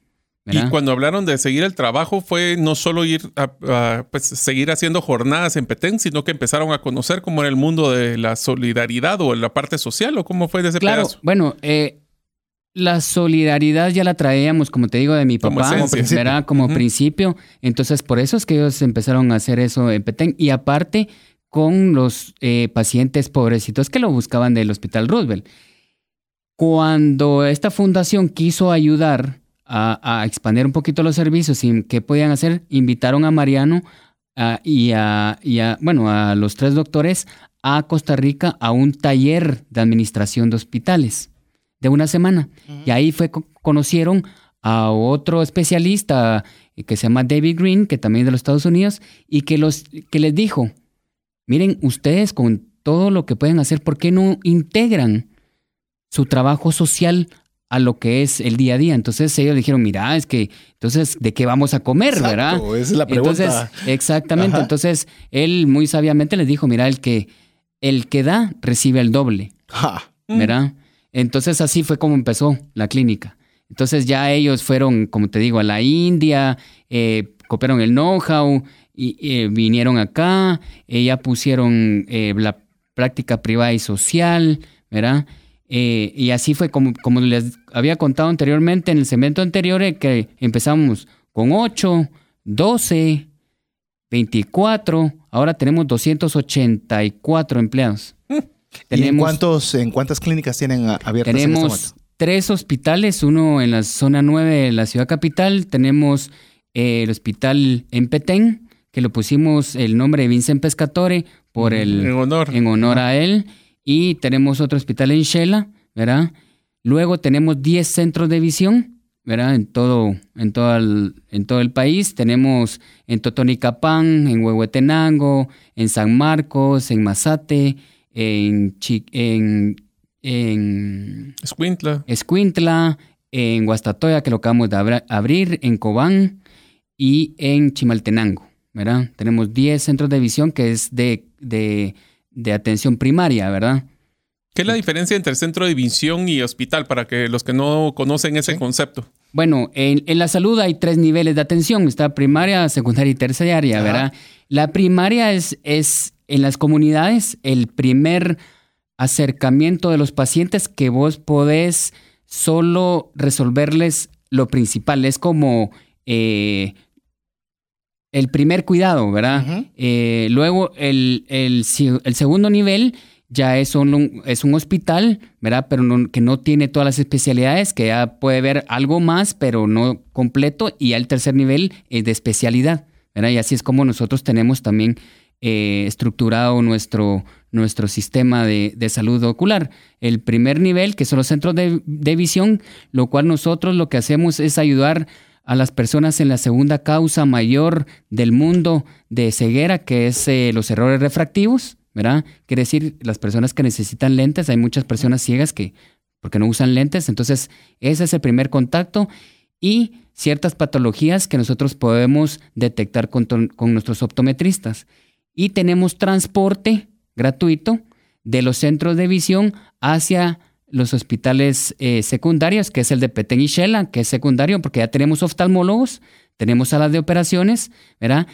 S3: Y cuando hablaron de seguir el trabajo fue no solo ir a, pues, seguir haciendo jornadas en Petén, sino que empezaron a conocer cómo era el mundo de la solidaridad o la parte social o cómo fue de ese
S4: claro, Bueno, eh, la solidaridad ya la traíamos, como te digo, de mi papá, como, principio. como principio. Entonces, por eso es que ellos empezaron a hacer eso en Petén. Y aparte, con los eh, pacientes pobrecitos que lo buscaban del Hospital Roosevelt. Cuando esta fundación quiso ayudar a, expandir un poquito los servicios y qué podían hacer, invitaron a Mariano y, a, bueno, a los tres doctores a Costa Rica a un taller de administración de hospitales de una semana. Y ahí fue conocieron a otro especialista eh, que se llama David Green, que también es de los Estados Unidos, y que, los, que les dijo, miren, ustedes con todo lo que pueden hacer, ¿por qué no integran su trabajo social a lo que es el día a día. Entonces ellos dijeron, mira, es que, entonces, ¿de qué vamos a comer,
S1: Exacto,
S4: verdad?
S1: Esa es la pregunta.
S4: Entonces, exactamente. Entonces, él muy sabiamente les dijo, mira, el que el que da recibe el doble,
S1: Ja.
S4: ¿verdad? Entonces así fue como empezó la clínica. Entonces ya ellos fueron, como te digo, a la India, eh, copiaron el know-how y eh, vinieron acá, eh, ya pusieron la práctica privada y social, ¿verdad? Eh, y así fue como, como les había contado anteriormente en el segmento anterior, eh, que empezamos con 8, 12, 24, ahora tenemos 284 empleados.
S1: ¿Y en, cuántos, en cuántas clínicas tienen abiertas en este
S4: tenemos
S1: momento?
S4: tres hospitales, uno en la zona 9 de la ciudad capital, tenemos eh, el hospital en Petén, que lo pusimos el nombre de Vincent Pescatore por el,
S3: En honor.
S4: en honor a él. Y tenemos otro hospital en Shela, ¿verdad? Luego tenemos 10 centros de visión, ¿verdad? En todo, en todo el, en todo el país. Tenemos en Totonicapán, en Huehuetenango, en San Marcos, en Mazate, en, en, en
S3: Escuintla.
S4: Escuintla, en Guastatoya, que lo acabamos de abra- abrir, en Cobán y en Chimaltenango, ¿verdad? Tenemos 10 centros de visión que es de, de, de atención primaria, ¿verdad?
S3: ¿Qué es la diferencia entre centro de visión y hospital para que los que no conocen ese concepto?
S4: Bueno, en, en la salud hay tres niveles de atención. Está primaria, secundaria y terciaria,
S1: Ajá.
S4: ¿verdad? La primaria es, es en las comunidades el primer acercamiento de los pacientes que vos podés solo resolverles lo principal. Es como eh, el primer cuidado, ¿verdad? Eh, luego el, el segundo nivel ya es un, es un hospital, ¿verdad? Pero no- que no tiene todas las especialidades, que ya puede ver algo más, pero no completo. Y ya el tercer nivel es de especialidad, ¿verdad? Y así es como nosotros tenemos también eh, estructurado nuestro, nuestro sistema de, salud ocular. El primer nivel, que son los centros de, visión, lo cual nosotros lo que hacemos es ayudar a las personas en la segunda causa mayor del mundo de ceguera, que es eh, los errores refractivos, ¿verdad? Quiere decir, las personas que necesitan lentes, hay muchas personas ciegas que, porque no usan lentes, entonces ese es el primer contacto y ciertas patologías que nosotros podemos detectar con, con nuestros optometristas. Y tenemos transporte gratuito de los centros de visión hacia los hospitales eh, secundarios, que es el de Petén y Shela, que es secundario porque ya tenemos oftalmólogos, tenemos salas de operaciones, ¿verdad?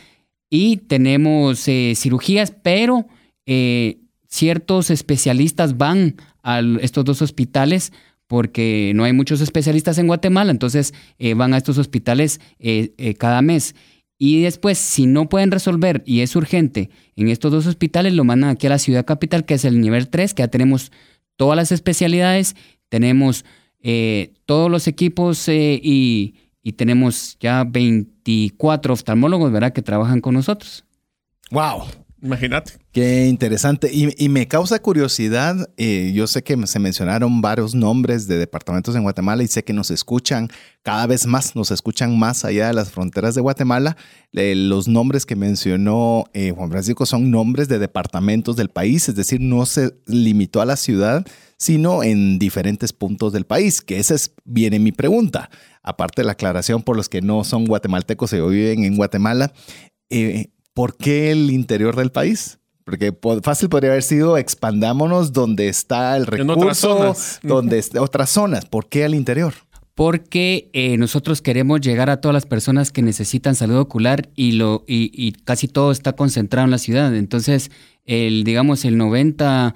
S4: Y tenemos eh, cirugías, pero eh, ciertos especialistas van a estos dos hospitales porque no hay muchos especialistas en Guatemala, entonces eh, van a estos hospitales cada mes. Y después, si no pueden resolver y es urgente en estos dos hospitales, lo mandan aquí a la ciudad capital, que es el nivel 3, que ya tenemos todas las especialidades, tenemos eh, todos los equipos eh, y, y tenemos ya 24 oftalmólogos, ¿verdad?, que trabajan con nosotros.
S1: ¡Wow!
S3: Imagínate.
S1: Qué interesante. Y, me causa curiosidad, eh, yo sé que se mencionaron varios nombres de departamentos en Guatemala y sé que nos escuchan cada vez más, nos escuchan más allá de las fronteras de Guatemala. Los nombres que mencionó eh, Juan Francisco son nombres de departamentos del país, es decir, no se limitó a la ciudad, sino en diferentes puntos del país, que esa es, viene mi pregunta. Aparte de la aclaración por los que no son guatemaltecos y viven en Guatemala, eh, ¿por qué el interior del país? Porque po- fácil podría haber sido expandámonos donde está el
S3: En
S1: recurso,
S3: otras zonas. [laughs]
S1: donde está otras zonas. ¿Por qué al interior?
S4: Porque eh, nosotros queremos llegar a todas las personas que necesitan salud ocular y, lo, y, y casi todo está concentrado en la ciudad. Entonces, el, digamos, el 90%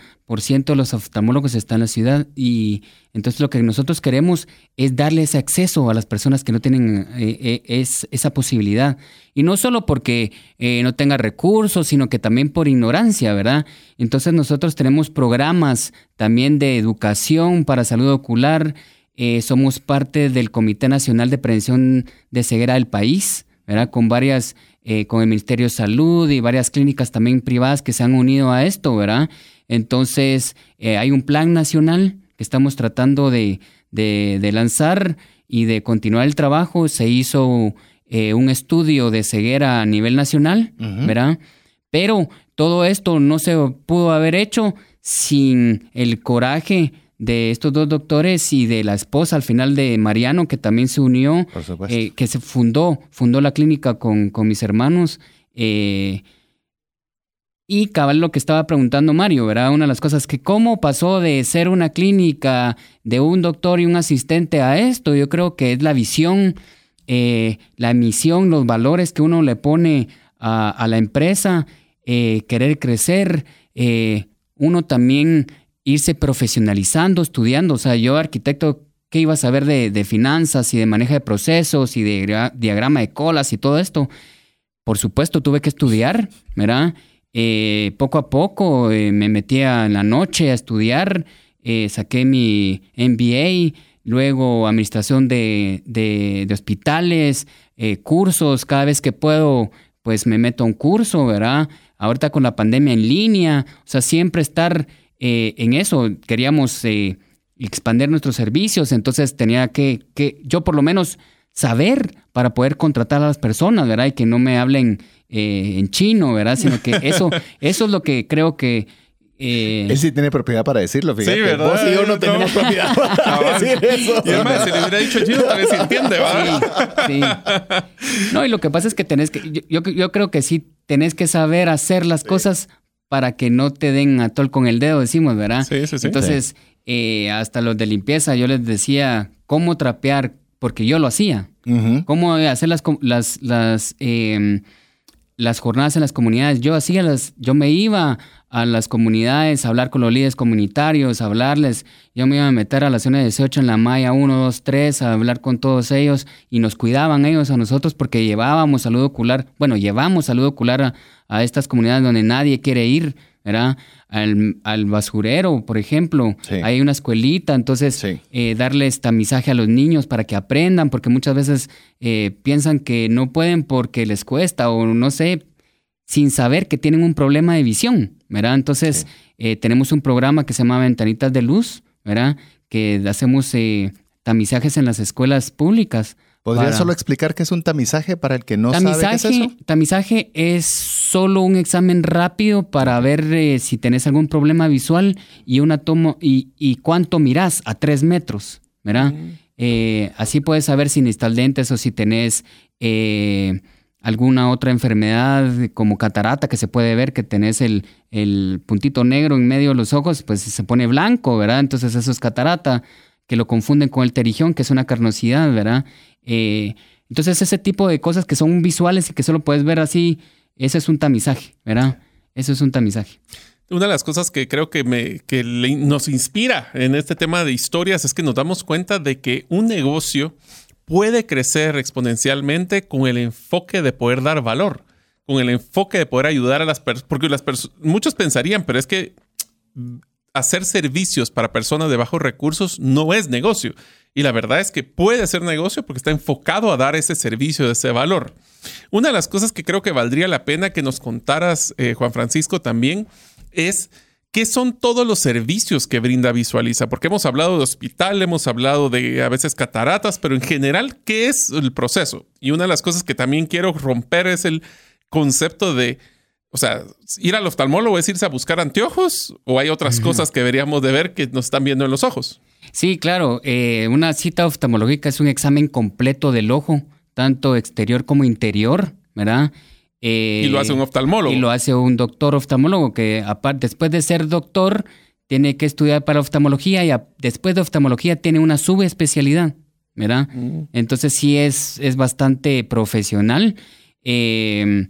S4: de los oftalmólogos está en la ciudad y entonces lo que nosotros queremos es darle ese acceso a las personas que no tienen eh, eh, es, esa posibilidad. Y no solo porque eh, no tenga recursos, sino que también por ignorancia, ¿verdad? Entonces nosotros tenemos programas también de educación para salud ocular. Somos parte del Comité Nacional de Prevención de Ceguera del país, ¿verdad? Con varias, eh, con el Ministerio de Salud y varias clínicas también privadas que se han unido a esto, ¿verdad? Entonces, eh, hay un plan nacional que estamos tratando de, de- de lanzar y de continuar el trabajo. Se hizo eh, un estudio de ceguera a nivel nacional. ¿verdad? Pero todo esto no se pudo haber hecho sin el coraje de estos dos doctores y de la esposa al final de Mariano, que también se unió, eh, que se fundó, fundó la clínica con, con mis hermanos. Eh, Y cabal lo que estaba preguntando Mario, ¿verdad? Una de las cosas que cómo pasó de ser una clínica de un doctor y un asistente a esto, yo creo que es la visión, eh, la misión, los valores que uno le pone a, la empresa, querer crecer, uno también irse profesionalizando, estudiando. O sea, yo arquitecto, ¿qué iba a saber de, de finanzas y de manejo de procesos y de diagrama de colas y todo esto? Por supuesto, tuve que estudiar, ¿verdad? Eh, poco a poco eh, me metía en la noche a estudiar, eh, saqué mi MBA, luego administración de, de, hospitales, cursos, cada vez que puedo, pues me meto a un curso, ¿verdad? Ahorita con la pandemia en línea, o sea, siempre estar en eso, queríamos expandir nuestros servicios, entonces tenía que, que, yo por lo menos saber para poder contratar a las personas, ¿verdad? Y que no me hablen eh, en chino, ¿verdad? Sino que [laughs] eso, eso es lo que creo que...
S1: Eh... Él sí tiene propiedad para decirlo, fíjate. Sí, ¿verdad? Vos y yo no tenemos propiedad [laughs]
S3: para decir eso. Y además, si le hubiera dicho chino, tal vez se entiende, ¿verdad?
S4: Sí, sí. No, y lo que pasa es que tenés que... Yo, yo creo que sí tenés que saber hacer las cosas para que no te den a tol con el dedo, decimos, ¿verdad? Sí, sí, sí. Entonces, eh, hasta los de limpieza, yo les decía cómo trapear, porque yo lo hacía. Cómo hacer las... las, las eh, las jornadas en las comunidades. Yo hacía las, yo me iba a las comunidades a hablar con los líderes comunitarios, a hablarles. Yo me iba a meter a la zona 18 en la Maya 1, 2, 3, a hablar con todos ellos y nos cuidaban ellos a nosotros porque llevábamos salud ocular, bueno, llevamos salud ocular a estas comunidades donde nadie quiere ir, ¿verdad? al, basurero, por ejemplo. Hay una escuelita, entonces eh, darles tamizaje a los niños para que aprendan, porque muchas veces eh, piensan que no pueden porque les cuesta o no sé, sin saber que tienen un problema de visión, ¿verdad? Entonces eh, tenemos un programa que se llama Ventanitas de Luz, ¿verdad? Que hacemos tamizajes en las escuelas públicas
S1: ¿Podría solo explicar qué es un tamizaje para el que no sabe qué es eso?
S4: Tamizaje es solo un examen rápido para ver eh, si tenés algún problema visual y una tomo y, cuánto mirás a tres metros, ¿verdad? Mm. Eh, así puedes saber si necesitas lentes o si tenés eh, alguna otra enfermedad como catarata que se puede ver que tenés el, el puntito negro en medio de los ojos, pues se pone blanco, ¿verdad? Entonces eso es catarata que lo confunden con el terigión, que es una carnosidad, ¿verdad? Eh, entonces, ese tipo de cosas que son visuales y que solo puedes ver así, ese es un tamizaje, ¿verdad? Eso es un tamizaje.
S3: Una de las cosas que creo que, me, nos inspira en este tema de historias es que nos damos cuenta de que un negocio puede crecer exponencialmente con el enfoque de poder dar valor, con el enfoque de poder ayudar a las personas, porque las muchos pensarían, pero es que hacer servicios para personas de bajos recursos no es negocio. Y la verdad es que puede ser negocio porque está enfocado a dar ese servicio ese valor. Una de las cosas que creo que valdría la pena que nos contaras, eh, Juan Francisco, también es qué son todos los servicios que brinda Visualiza. Porque hemos hablado de hospital, hemos hablado de a veces cataratas, pero en general, ¿qué es el proceso? Y una de las cosas que también quiero romper es el concepto de o sea, ir al oftalmólogo es irse a buscar anteojos o hay otras cosas que deberíamos de ver que nos están viendo en los ojos.
S4: Sí, claro. Eh, una cita oftalmológica es un examen completo del ojo, tanto exterior como interior, ¿verdad?
S3: y lo hace un oftalmólogo.
S4: Y lo hace un doctor oftalmólogo que, aparte, después de ser doctor, tiene que estudiar para oftalmología y después de oftalmología tiene una subespecialidad, ¿verdad? Mm. Entonces sí es, es bastante profesional. Eh,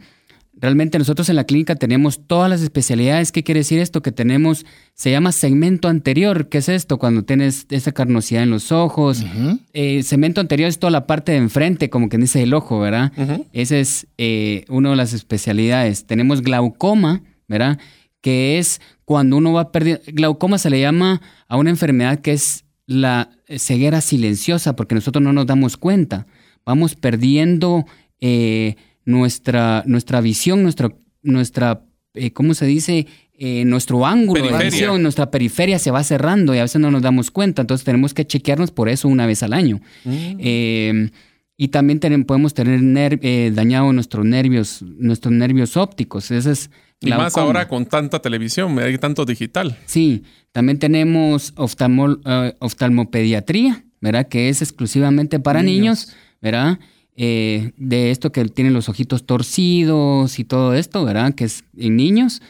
S4: Realmente nosotros en la clínica tenemos todas las especialidades. ¿Qué quiere decir esto? Que tenemos, se llama segmento anterior. ¿Qué es esto? Cuando tienes esa carnosidad en los ojos. Eh, segmento anterior es toda la parte de enfrente, como que dice el ojo, ¿verdad? Esa es eh, una de las especialidades. Tenemos glaucoma, ¿verdad? Que es cuando uno va perdiendo. Glaucoma se le llama a una enfermedad que es la ceguera silenciosa, porque nosotros no nos damos cuenta. Vamos perdiendo. Eh, nuestra, nuestra visión, nuestra, nuestra eh, ¿cómo se dice? Eh, nuestro ángulo de visión, nuestra periferia se va cerrando y a veces no nos damos cuenta, entonces tenemos que chequearnos por eso una vez al año. Mm. Eh, y también podemos tener dañado nuestros nervios, nuestros nervios ópticos. Es
S3: y más ahora con tanta televisión, hay tanto digital.
S4: Sí, también tenemos oftalmopediatría, ¿verdad? Que es exclusivamente para niños, niños ¿verdad? Eh, de esto que tienen los ojitos torcidos y todo esto, ¿verdad? Que es en niños.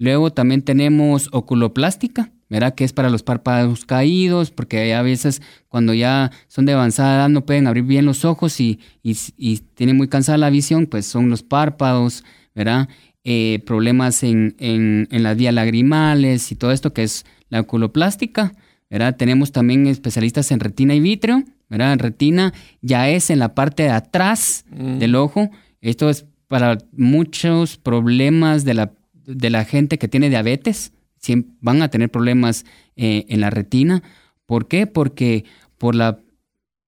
S4: Luego también tenemos oculoplástica, ¿verdad? Que es para los párpados caídos, porque a veces cuando ya son de avanzada edad no pueden abrir bien los ojos y, tienen muy cansada la visión, pues son los párpados, ¿verdad? Eh, problemas en, en, en las vías lagrimales y todo esto que es la oculoplástica, ¿verdad? Tenemos también especialistas en retina y vítreo, ¿verdad? Retina ya es en la parte de atrás mm. del ojo. Esto es para muchos problemas de la, de la gente que tiene diabetes. van a tener problemas eh, en la retina. ¿Por qué? Porque por la,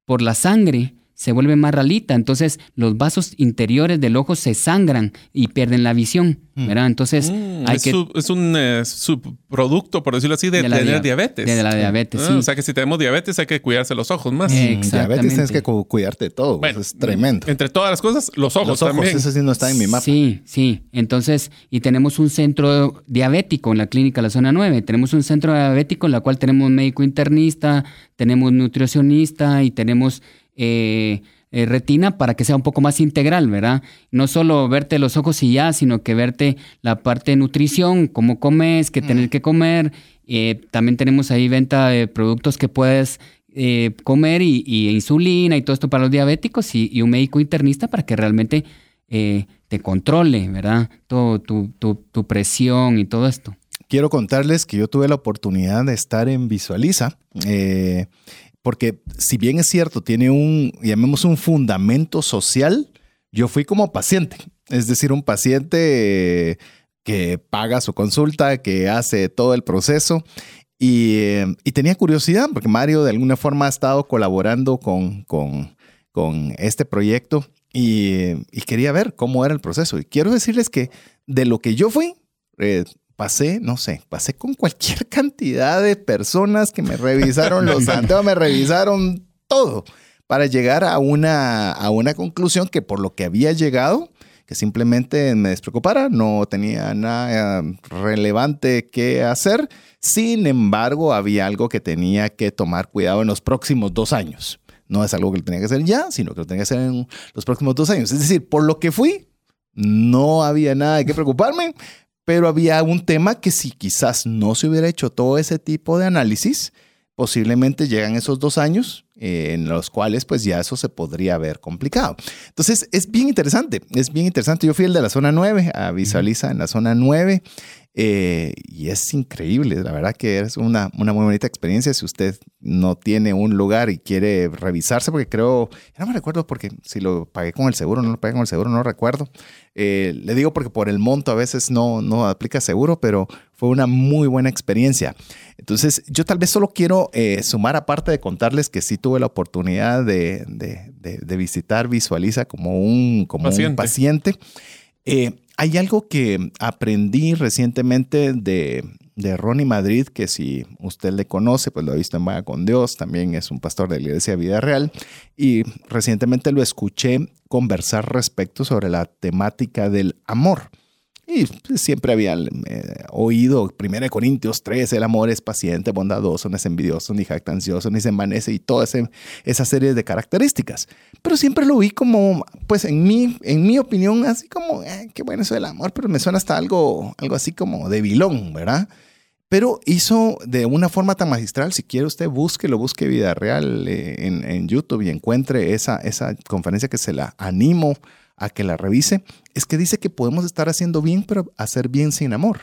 S4: por la sangre se vuelve más ralita, entonces los vasos interiores del ojo se sangran y pierden la visión, mm. ¿verdad? Entonces
S3: mm, hay es que... es un eh, subproducto, por decirlo así, de, tener diabetes.
S4: De la diabetes, ah, sí.
S3: O sea que si tenemos diabetes hay que cuidarse los ojos más.
S1: Mm, diabetes tienes que cuidarte de todo, bueno, es tremendo.
S3: Entre todas las cosas, los ojos, los ojos también.
S1: Eso sí no está en mi mapa.
S4: Sí, sí. Entonces, y tenemos un centro diabético en la clínica La Zona 9. Tenemos un centro diabético en la cual tenemos médico internista, tenemos nutricionista y tenemos eh, eh, retina para que sea un poco más integral, ¿verdad? No solo verte los ojos y ya, sino que verte la parte de nutrición, cómo comes, qué tener que comer. Eh, también tenemos ahí venta de productos que puedes comer y, insulina y todo esto para los diabéticos y, un médico internista para que realmente te controle, ¿verdad? Todo tu, tu presión y todo esto
S1: quiero contarles que yo tuve la oportunidad de estar en Visualiza. Eh, porque si bien es cierto, tiene un, llamemos un fundamento social, yo fui como paciente, es decir, un paciente que paga su consulta, que hace todo el proceso. Y, tenía curiosidad, porque Mario de alguna forma ha estado colaborando con, con, con este proyecto y, quería ver cómo era el proceso. Y quiero decirles que de lo que yo fui, eh, pasé, no sé, pasé con cualquier [laughs] cantidad de personas que me revisaron los [laughs] anteojos, me revisaron todo para llegar a una, a una conclusión que por lo que había llegado, que simplemente me despreocupara, no tenía nada relevante que hacer. Sin embargo, había algo que tenía que tomar cuidado en los próximos dos años. No es algo que lo tenía que hacer ya, sino que lo tenía que hacer en los próximos dos años. Es decir, por lo que fui, no había nada de qué preocuparme, pero había un tema que si quizás no se hubiera hecho todo ese tipo de análisis, posiblemente llegan esos dos años eh, en los cuales pues ya eso se podría ver complicado. Entonces es bien interesante, es bien interesante. Yo fui el de la zona 9, a Visualiza en la zona 9 eh, y es increíble, la verdad que es una, una muy bonita experiencia si usted no tiene un lugar y quiere revisarse, porque creo, no me recuerdo porque si lo pagué con el seguro, no lo pagué con el seguro, no recuerdo. Eh, le digo porque por el monto a veces no, no aplica seguro, pero fue una muy buena experiencia. Entonces, yo tal vez solo quiero eh, sumar, aparte de contarles que sí tuve la oportunidad de, de, visitar Visualiza como un, como paciente. un paciente. Hay algo que aprendí recientemente de, de Ronnie Madrid, que si usted le conoce, pues lo ha visto en Vaya con Dios, también es un pastor de la Iglesia Vida Real, y recientemente lo escuché conversar respecto sobre la temática del amor. Y siempre había eh, oído 1 Corintios 3, el amor es paciente, bondadoso, no es envidioso, ni jactancioso, ni se envanece y toda esa serie de características. Pero siempre lo vi como, pues en mi, en mi opinión, así como, eh, qué bueno eso del amor, pero me suena hasta algo, algo así como de vilón, ¿verdad? Pero hizo de una forma tan magistral, si quiere usted busque, lo busque Vida Real eh, en, en, YouTube y encuentre esa, esa conferencia que se la animo a que la revise, es que dice que podemos estar haciendo bien, pero hacer bien sin amor.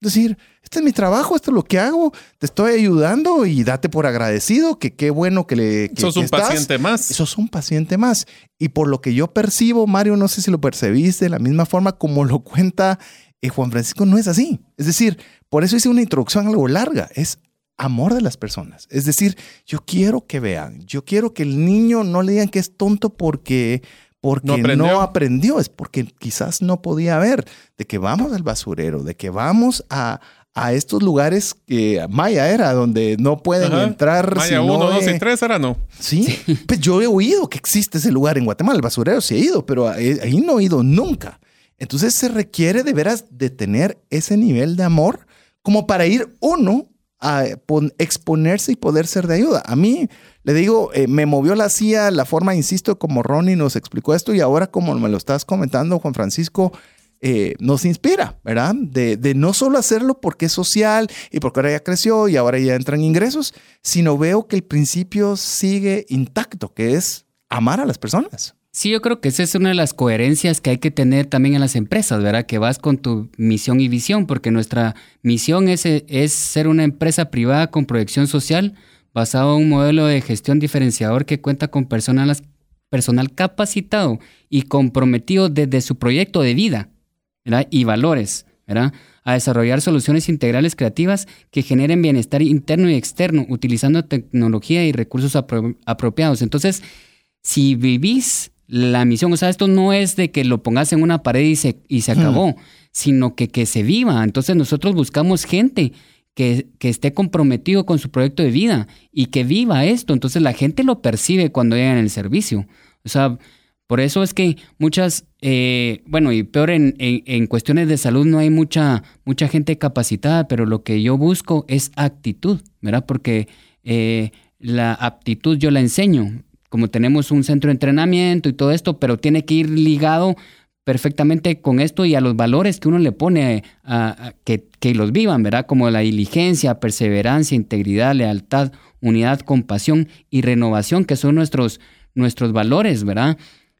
S1: Es decir, este es mi trabajo, esto es lo que hago, te estoy ayudando y date por agradecido, que qué bueno que le... Que,
S3: sos un paciente más.
S1: Sos un paciente más. Y por lo que yo percibo, Mario, no sé si lo percibiste de la misma forma como lo cuenta eh, Juan Francisco, no es así. Es decir, por eso hice una introducción algo larga, es amor de las personas. Es decir, yo quiero que vean, yo quiero que el niño no le digan que es tonto porque porque no aprendió. es porque quizás no podía ver, de que vamos al basurero, de que vamos a, estos lugares que Maya era, donde no pueden entrar.
S3: Maya 1, 2 y 3 era no.
S1: ¿Sí? [laughs] pues yo he oído que existe ese lugar en Guatemala, el basurero sí he ido, pero ahí no he ido nunca. Entonces se requiere de veras de tener ese nivel de amor como para ir uno a exponerse y poder ser de ayuda. A mí, le digo, eh, me movió la CIA, la forma, insisto, como Ronnie nos explicó esto y ahora como me lo estás comentando, Juan Francisco, eh, nos inspira, ¿verdad? De, de, no solo hacerlo porque es social y porque ahora ya creció y ahora ya entran ingresos, sino veo que el principio sigue intacto, que es amar a las personas.
S4: Sí, yo creo que esa es una de las coherencias que hay que tener también en las empresas, ¿verdad? Que vas con tu misión y visión, porque nuestra misión es, es ser una empresa privada con proyección social basado en un modelo de gestión diferenciador que cuenta con personal, personal capacitado y comprometido desde su proyecto de vida ¿verdad? y valores, ¿verdad? a desarrollar soluciones integrales creativas que generen bienestar interno y externo, utilizando tecnología y recursos apropiados. Entonces, si vivís la misión. O sea, esto no es de que lo pongas en una pared y se, y se acabó, sino que, que se viva. Entonces nosotros buscamos gente que, que, esté comprometido con su proyecto de vida y que viva esto. Entonces la gente lo percibe cuando llega en el servicio. O sea, por eso es que muchas, eh, bueno, y peor en, en, cuestiones de salud no hay mucha, mucha gente capacitada, pero lo que yo busco es actitud, ¿verdad? Porque eh, la aptitud yo la enseño como tenemos un centro de entrenamiento y todo esto, pero tiene que ir ligado perfectamente con esto y a los valores que uno le pone a, que, que, los vivan, ¿verdad? Como la diligencia, perseverancia, integridad, lealtad, unidad, compasión y renovación, que son nuestros, nuestros valores, ¿verdad?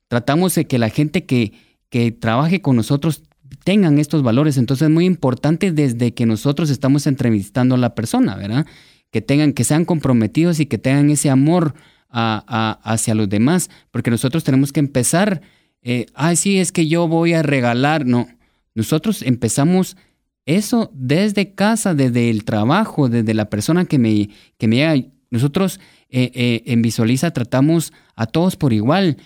S4: Tratamos de que la gente que, que trabaje con nosotros tengan estos valores. Entonces es muy importante desde que nosotros estamos entrevistando a la persona, ¿verdad? Que tengan, que sean comprometidos y que tengan ese amor hacia los demás, porque nosotros tenemos que empezar, eh, ay, sí, es que yo voy a regalar, no, nosotros empezamos eso desde casa, desde el trabajo, desde la persona que me, que me llega. Nosotros eh, eh, en Visualiza tratamos a todos por igual.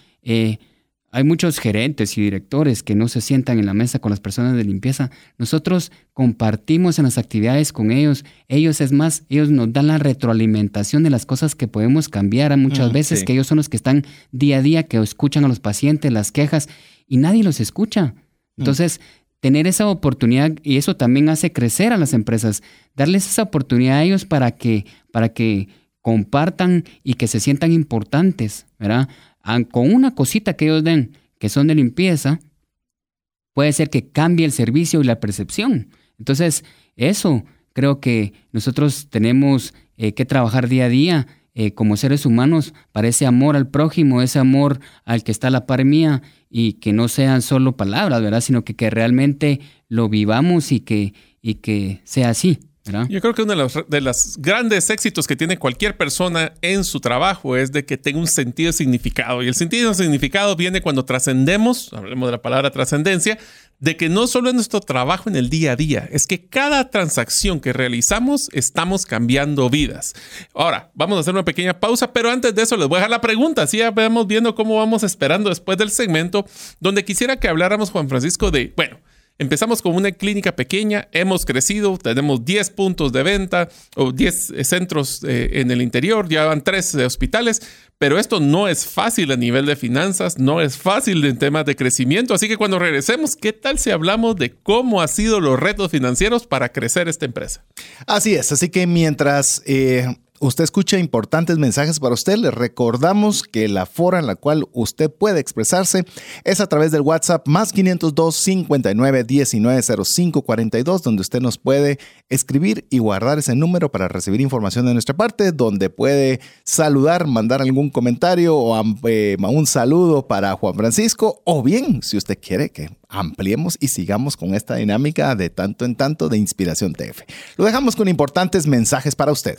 S4: Hay muchos gerentes y directores que no se sientan en la mesa con las personas de limpieza. Nosotros compartimos en las actividades con ellos. Ellos, es más, ellos nos dan la retroalimentación de las cosas que podemos cambiar muchas veces, que ellos son los que están día a día, que escuchan a los pacientes, las quejas, y nadie los escucha. Mm. Entonces, tener esa oportunidad, y eso también hace crecer a las empresas, darles esa oportunidad a ellos para que, para que compartan y que se sientan importantes, ¿verdad? Con una cosita que ellos den, que son de limpieza, puede ser que cambie el servicio y la percepción. Entonces, eso creo que nosotros tenemos eh, que trabajar día a día eh, como seres humanos para ese amor al prójimo, ese amor al que está a la par mía y que no sean solo palabras, ¿verdad? Sino que, que realmente lo vivamos y que, y que sea así.
S3: Yo creo que uno de los, grandes éxitos que tiene cualquier persona en su trabajo es de que tenga un sentido de significado. Y el sentido de significado viene cuando trascendemos, hablemos de la palabra trascendencia, de que no solo es nuestro trabajo en el día a día, es que cada transacción que realizamos estamos cambiando vidas. Ahora, vamos a hacer una pequeña pausa, pero antes de eso les voy a dejar la pregunta, así ya vamos viendo cómo vamos esperando después del segmento, donde quisiera que habláramos, Juan Francisco, de, bueno, Empezamos con una clínica pequeña, hemos crecido, tenemos 10 puntos de venta o 10 eh, centros eh, en el interior, ya van 3 eh, hospitales, pero esto no es fácil a nivel de finanzas, no es fácil en temas de crecimiento, así que cuando regresemos, ¿qué tal si hablamos de cómo han sido los retos financieros para crecer esta empresa?
S1: Así es, así que mientras usted escucha importantes mensajes para usted, le recordamos que la fora en la cual usted puede expresarse es a través del WhatsApp más 502 59 19 05 42, donde usted nos puede escribir y guardar ese número para recibir información de nuestra parte, donde puede saludar, mandar algún comentario o eh, un saludo para Juan Francisco, o bien, si usted quiere que ampliemos y sigamos con esta dinámica de tanto en tanto de Inspiración TF. Lo dejamos con importantes mensajes para usted.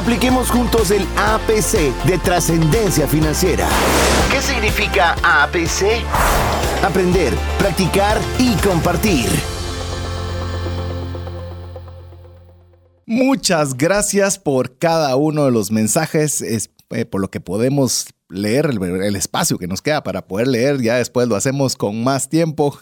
S2: Apliquemos juntos el APC de trascendencia financiera. ¿Qué significa APC? Aprender, practicar y compartir.
S1: Muchas gracias por cada uno de los mensajes, eh, por lo que podemos leer el, espacio que nos queda para poder leer. Ya después lo hacemos con más tiempo,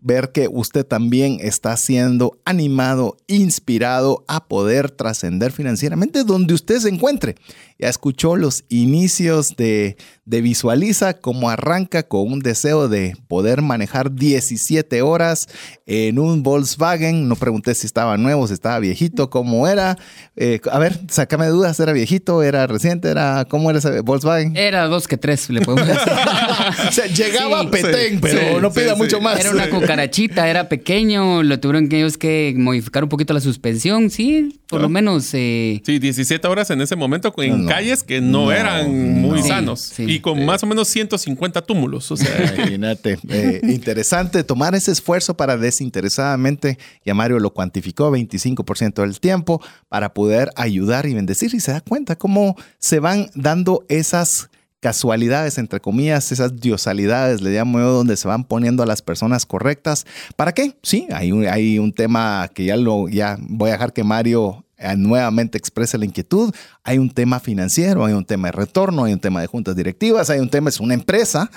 S1: ver que usted también está siendo animado, inspirado a poder trascender financieramente donde usted se encuentre. Ya escuchó los inicios de, de Visualiza, cómo arranca con un deseo de poder manejar 17 horas en un Volkswagen. No pregunté si estaba nuevo, si estaba viejito, cómo era. Eh, a ver, sácame dudas, ¿era viejito? ¿Era reciente? ¿Era cómo era ese Volkswagen?
S4: Era dos que tres, le podemos decir. [laughs]
S1: o sea, llegaba a Petén, pero no pida mucho más.
S4: Era una cucarachita, era pequeño, lo tuvieron que ellos que modificar un poquito la suspensión, sí, por lo menos. Eh...
S3: Sí, 17 horas en ese momento en calles que no, eran muy sanos y con más o menos 150 túmulos. O sea,
S1: imagínate. Eh, interesante tomar ese esfuerzo para desinteresadamente, y a Mario lo cuantificó, 25% del tiempo para poder ayudar y bendecir y se da cuenta cómo se van dando esas casualidades, entre comillas, esas diosalidades, le llamo yo, donde se van poniendo a las personas correctas. ¿Para qué? Sí, hay un, hay un tema que ya, lo, ya voy a dejar que Mario eh, nuevamente exprese la inquietud. Hay un tema financiero, hay un tema de retorno, hay un tema de juntas directivas, hay un tema, es una empresa,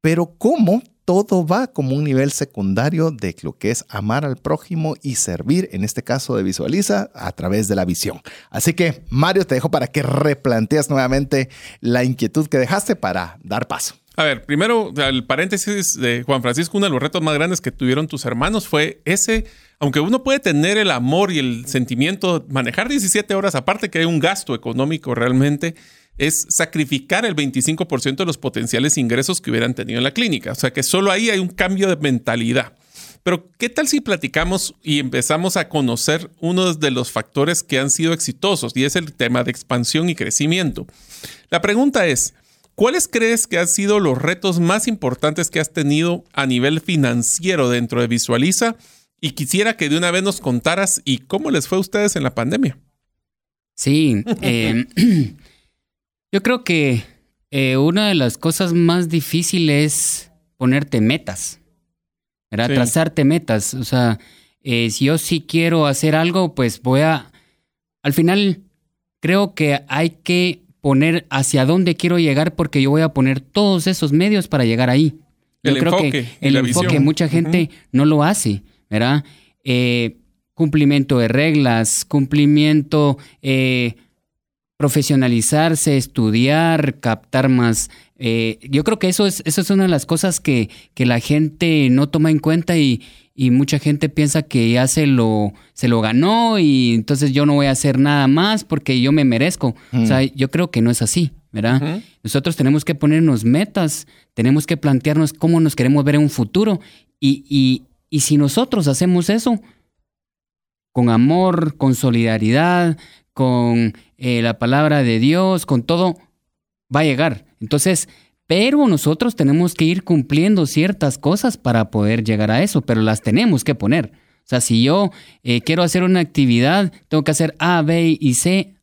S1: pero ¿cómo todo va como un nivel secundario de lo que es amar al prójimo y servir, en este caso de Visualiza, a través de la visión. Así que, Mario, te dejo para que replanteas nuevamente la inquietud que dejaste para dar paso.
S3: A ver, primero, el paréntesis de Juan Francisco, uno de los retos más grandes que tuvieron tus hermanos fue ese, aunque uno puede tener el amor y el sentimiento, manejar 17 horas, aparte que hay un gasto económico realmente, es sacrificar el 25% de los potenciales ingresos que hubieran tenido en la clínica. O sea que solo ahí hay un cambio de mentalidad. Pero, ¿qué tal si platicamos y empezamos a conocer uno de los factores que han sido exitosos y es el tema de expansión y crecimiento? La pregunta es, ¿cuáles crees que han sido los retos más importantes que has tenido a nivel financiero dentro de Visualiza? Y quisiera que de una vez nos contaras y cómo les fue a ustedes en la pandemia.
S4: Sí, [laughs] eh, [clears throat] Yo creo que eh, una de las cosas más difíciles es ponerte metas, ¿verdad? Trazarte metas. O sea, eh, si yo sí quiero hacer algo, pues voy a... Al final, creo que hay que poner hacia dónde quiero llegar porque yo voy a poner todos esos medios para llegar ahí. Yo creo que el enfoque, mucha gente no lo hace, ¿verdad? Eh, cumplimiento de reglas, cumplimiento profesionalizarse, estudiar, captar más. Eh, yo creo que eso es, eso es una de las cosas que, que la gente no toma en cuenta y, y, mucha gente piensa que ya se lo, se lo ganó y entonces yo no voy a hacer nada más porque yo me merezco. O sea, yo creo que no es así, ¿verdad? Nosotros tenemos que ponernos metas, tenemos que plantearnos cómo nos queremos ver en un futuro y, y, y si nosotros hacemos eso con amor, con solidaridad, con eh, la palabra de Dios, con todo, va a llegar. Entonces, pero nosotros tenemos que ir cumpliendo ciertas cosas para poder llegar a eso, pero las tenemos que poner. O sea, si yo eh, quiero hacer una actividad, tengo que hacer A, B y C,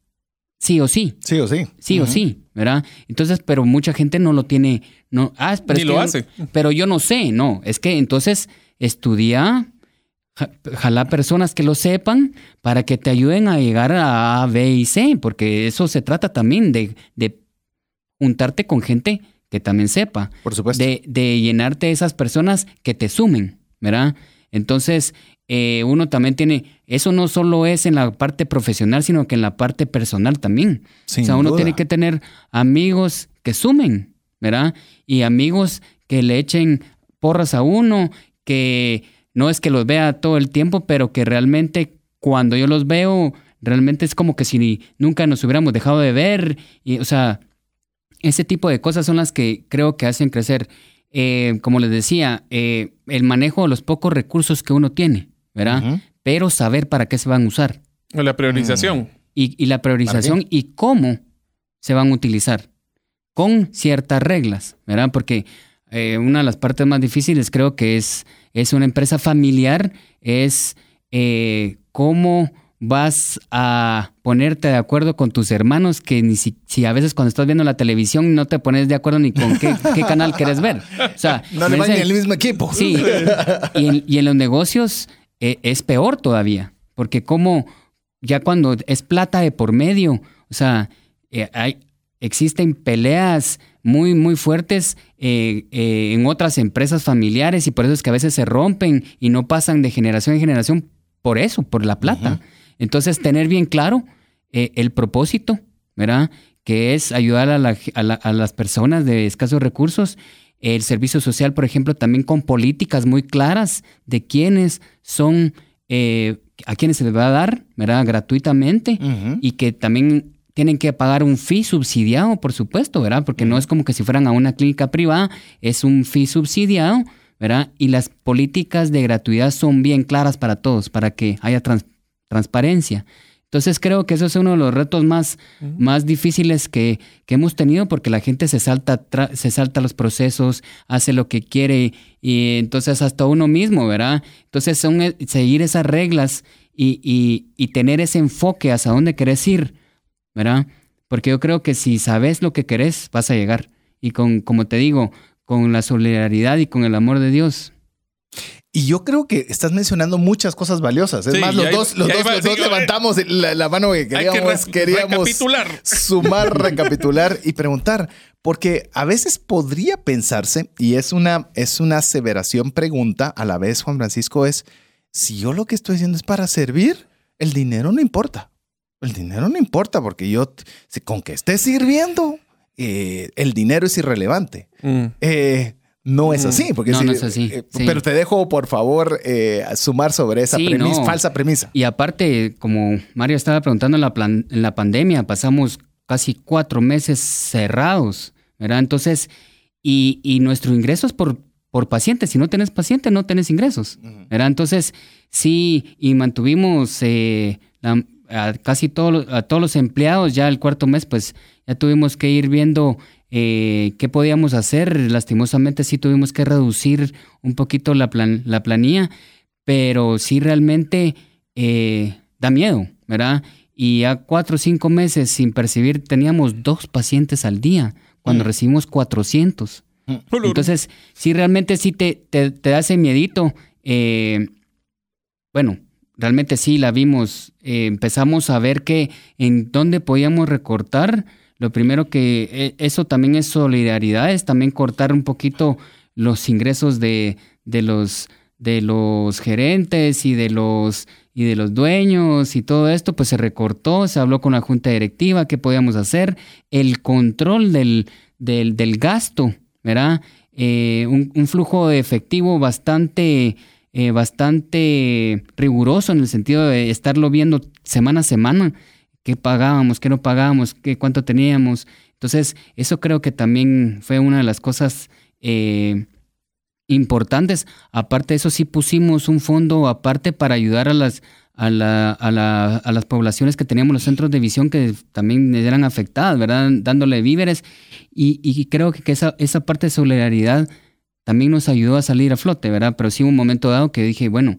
S4: sí o sí.
S1: Sí o sí.
S4: Sí o sí, ¿verdad? Entonces, pero mucha gente no lo tiene, no, ah, pero
S3: Ni lo hace.
S4: Pero yo no sé, no, es que entonces estudia, Ojalá personas que lo sepan para que te ayuden a llegar a A, B y C, porque eso se trata también de, de juntarte con gente que también sepa.
S1: Por supuesto.
S4: De, de llenarte de esas personas que te sumen, ¿verdad? Entonces, eh, uno también tiene, eso no solo es en la parte profesional, sino que en la parte personal también. o sea, uno tiene que tener amigos que sumen, ¿verdad? Y amigos que le echen porras a uno, que no es que los vea todo el tiempo, pero que realmente cuando yo los veo, realmente es como que si nunca nos hubiéramos dejado de ver. Y, o sea, ese tipo de cosas son las que creo que hacen crecer. Eh, como les decía, eh, el manejo de los pocos recursos que uno tiene, ¿verdad? Pero saber para qué se van a usar.
S3: La priorización. Mm.
S4: Y, la priorización y cómo se van a utilizar. Con ciertas reglas, ¿verdad? Porque eh, una de las partes más difíciles creo que es es una empresa familiar, es eh, cómo vas a ponerte de acuerdo con tus hermanos que ni si, si a veces cuando estás viendo la televisión no te pones de acuerdo ni con qué, [laughs] qué canal quieres ver. O sea,
S1: No le van al mismo equipo.
S4: Sí, y en, y en los negocios eh, es peor todavía, porque como ya cuando es plata de por medio, o sea, eh, hay, existen peleas muy, muy fuertes eh, eh, en otras empresas familiares y por eso es que a veces se rompen y no pasan de generación en generación por eso, por la plata. Entonces, tener bien claro eh, el propósito, ¿verdad? Que es ayudar a, la- a la- a las personas de escasos recursos. El servicio social, por ejemplo, también con políticas muy claras de quiénes son, eh, a quienes se les va a dar, ¿verdad? Gratuitamente y que también tienen que pagar un fee subsidiado, por supuesto, ¿verdad? Porque no es como que si fueran a una clínica privada, es un fee subsidiado, ¿verdad? Y las políticas de gratuidad son bien claras para todos, para que haya trans- transparencia. Entonces creo que eso es uno de los retos más, más difíciles que, que hemos tenido porque la gente se salta, tra- se salta los procesos, hace lo que quiere y entonces hasta uno mismo, ¿verdad? Entonces son eh, seguir esas reglas y, y- y tener ese enfoque hacia dónde querés ir, ¿verdad? Porque yo creo que si sabes lo que querés, vas a llegar. Y con, como te digo, con la solidaridad y con el amor de Dios.
S1: Y yo creo que estás mencionando muchas cosas valiosas. Es
S3: Sí,
S1: más, los dos, los dos, los dos levantamos la, la mano que queríamos,
S3: re-
S1: queríamos
S3: recapitular.
S1: sumar, recapitular y preguntar. Porque a veces podría pensarse, y es una, es una aseveración pregunta a la vez, Juan Francisco, es, si yo lo que estoy haciendo es para servir, el dinero no importa. El dinero no importa porque yo, si- con que esté sirviendo, eh, el dinero es irrelevante.
S3: Mm.
S1: Eh, no es
S3: Mm.
S1: así, porque
S4: No,
S1: si-
S4: no es así,
S1: eh,
S4: sí.
S1: Pero te dejo, por favor, eh, sumar sobre esa
S4: Sí,
S1: premisa,
S4: no.
S1: falsa premisa.
S4: Y aparte, como Mario estaba preguntando en la, plan- en la pandemia, pasamos casi cuatro meses cerrados, ¿verdad? Entonces, y, y nuestro ingreso es por, por paciente. Si no tenés paciente, no tenés ingresos, ¿verdad? Entonces, sí, y mantuvimos eh, la- a casi todos los- a todos los empleados ya el cuarto mes, pues ya tuvimos que ir viendo eh, qué podíamos hacer. Lastimosamente sí tuvimos que reducir un poquito la, plan- la planilla, pero sí realmente eh, da miedo, ¿verdad? Y a cuatro o cinco meses sin percibir teníamos dos pacientes al día, cuando recibimos 400. Entonces, sí, realmente sí te, te, te da ese miedito. eh, bueno, realmente sí la vimos. eh, empezamos a ver que en dónde podíamos recortar. Lo primero que eh, eso también es solidaridad, es también cortar un poquito los ingresos de, de los de los gerentes y de los y de los dueños y todo esto, pues se recortó, se habló con la junta directiva, qué podíamos hacer, el control del, del, del gasto, ¿verdad? Eh, un flujo de efectivo bastante, eh, bastante riguroso en el sentido de estarlo viendo semana a semana, qué pagábamos, qué no pagábamos, qué, cuánto teníamos. Entonces, eso creo que también fue una de las cosas eh, importantes. Aparte de eso, sí pusimos un fondo aparte para ayudar a las, a, la- a la- a las poblaciones que teníamos los centros de visión que también eran afectadas, ¿verdad? Dándole víveres. Y, y creo que esa, esa parte de solidaridad también nos ayudó a salir a flote, ¿verdad? Pero sí hubo un momento dado que dije, bueno,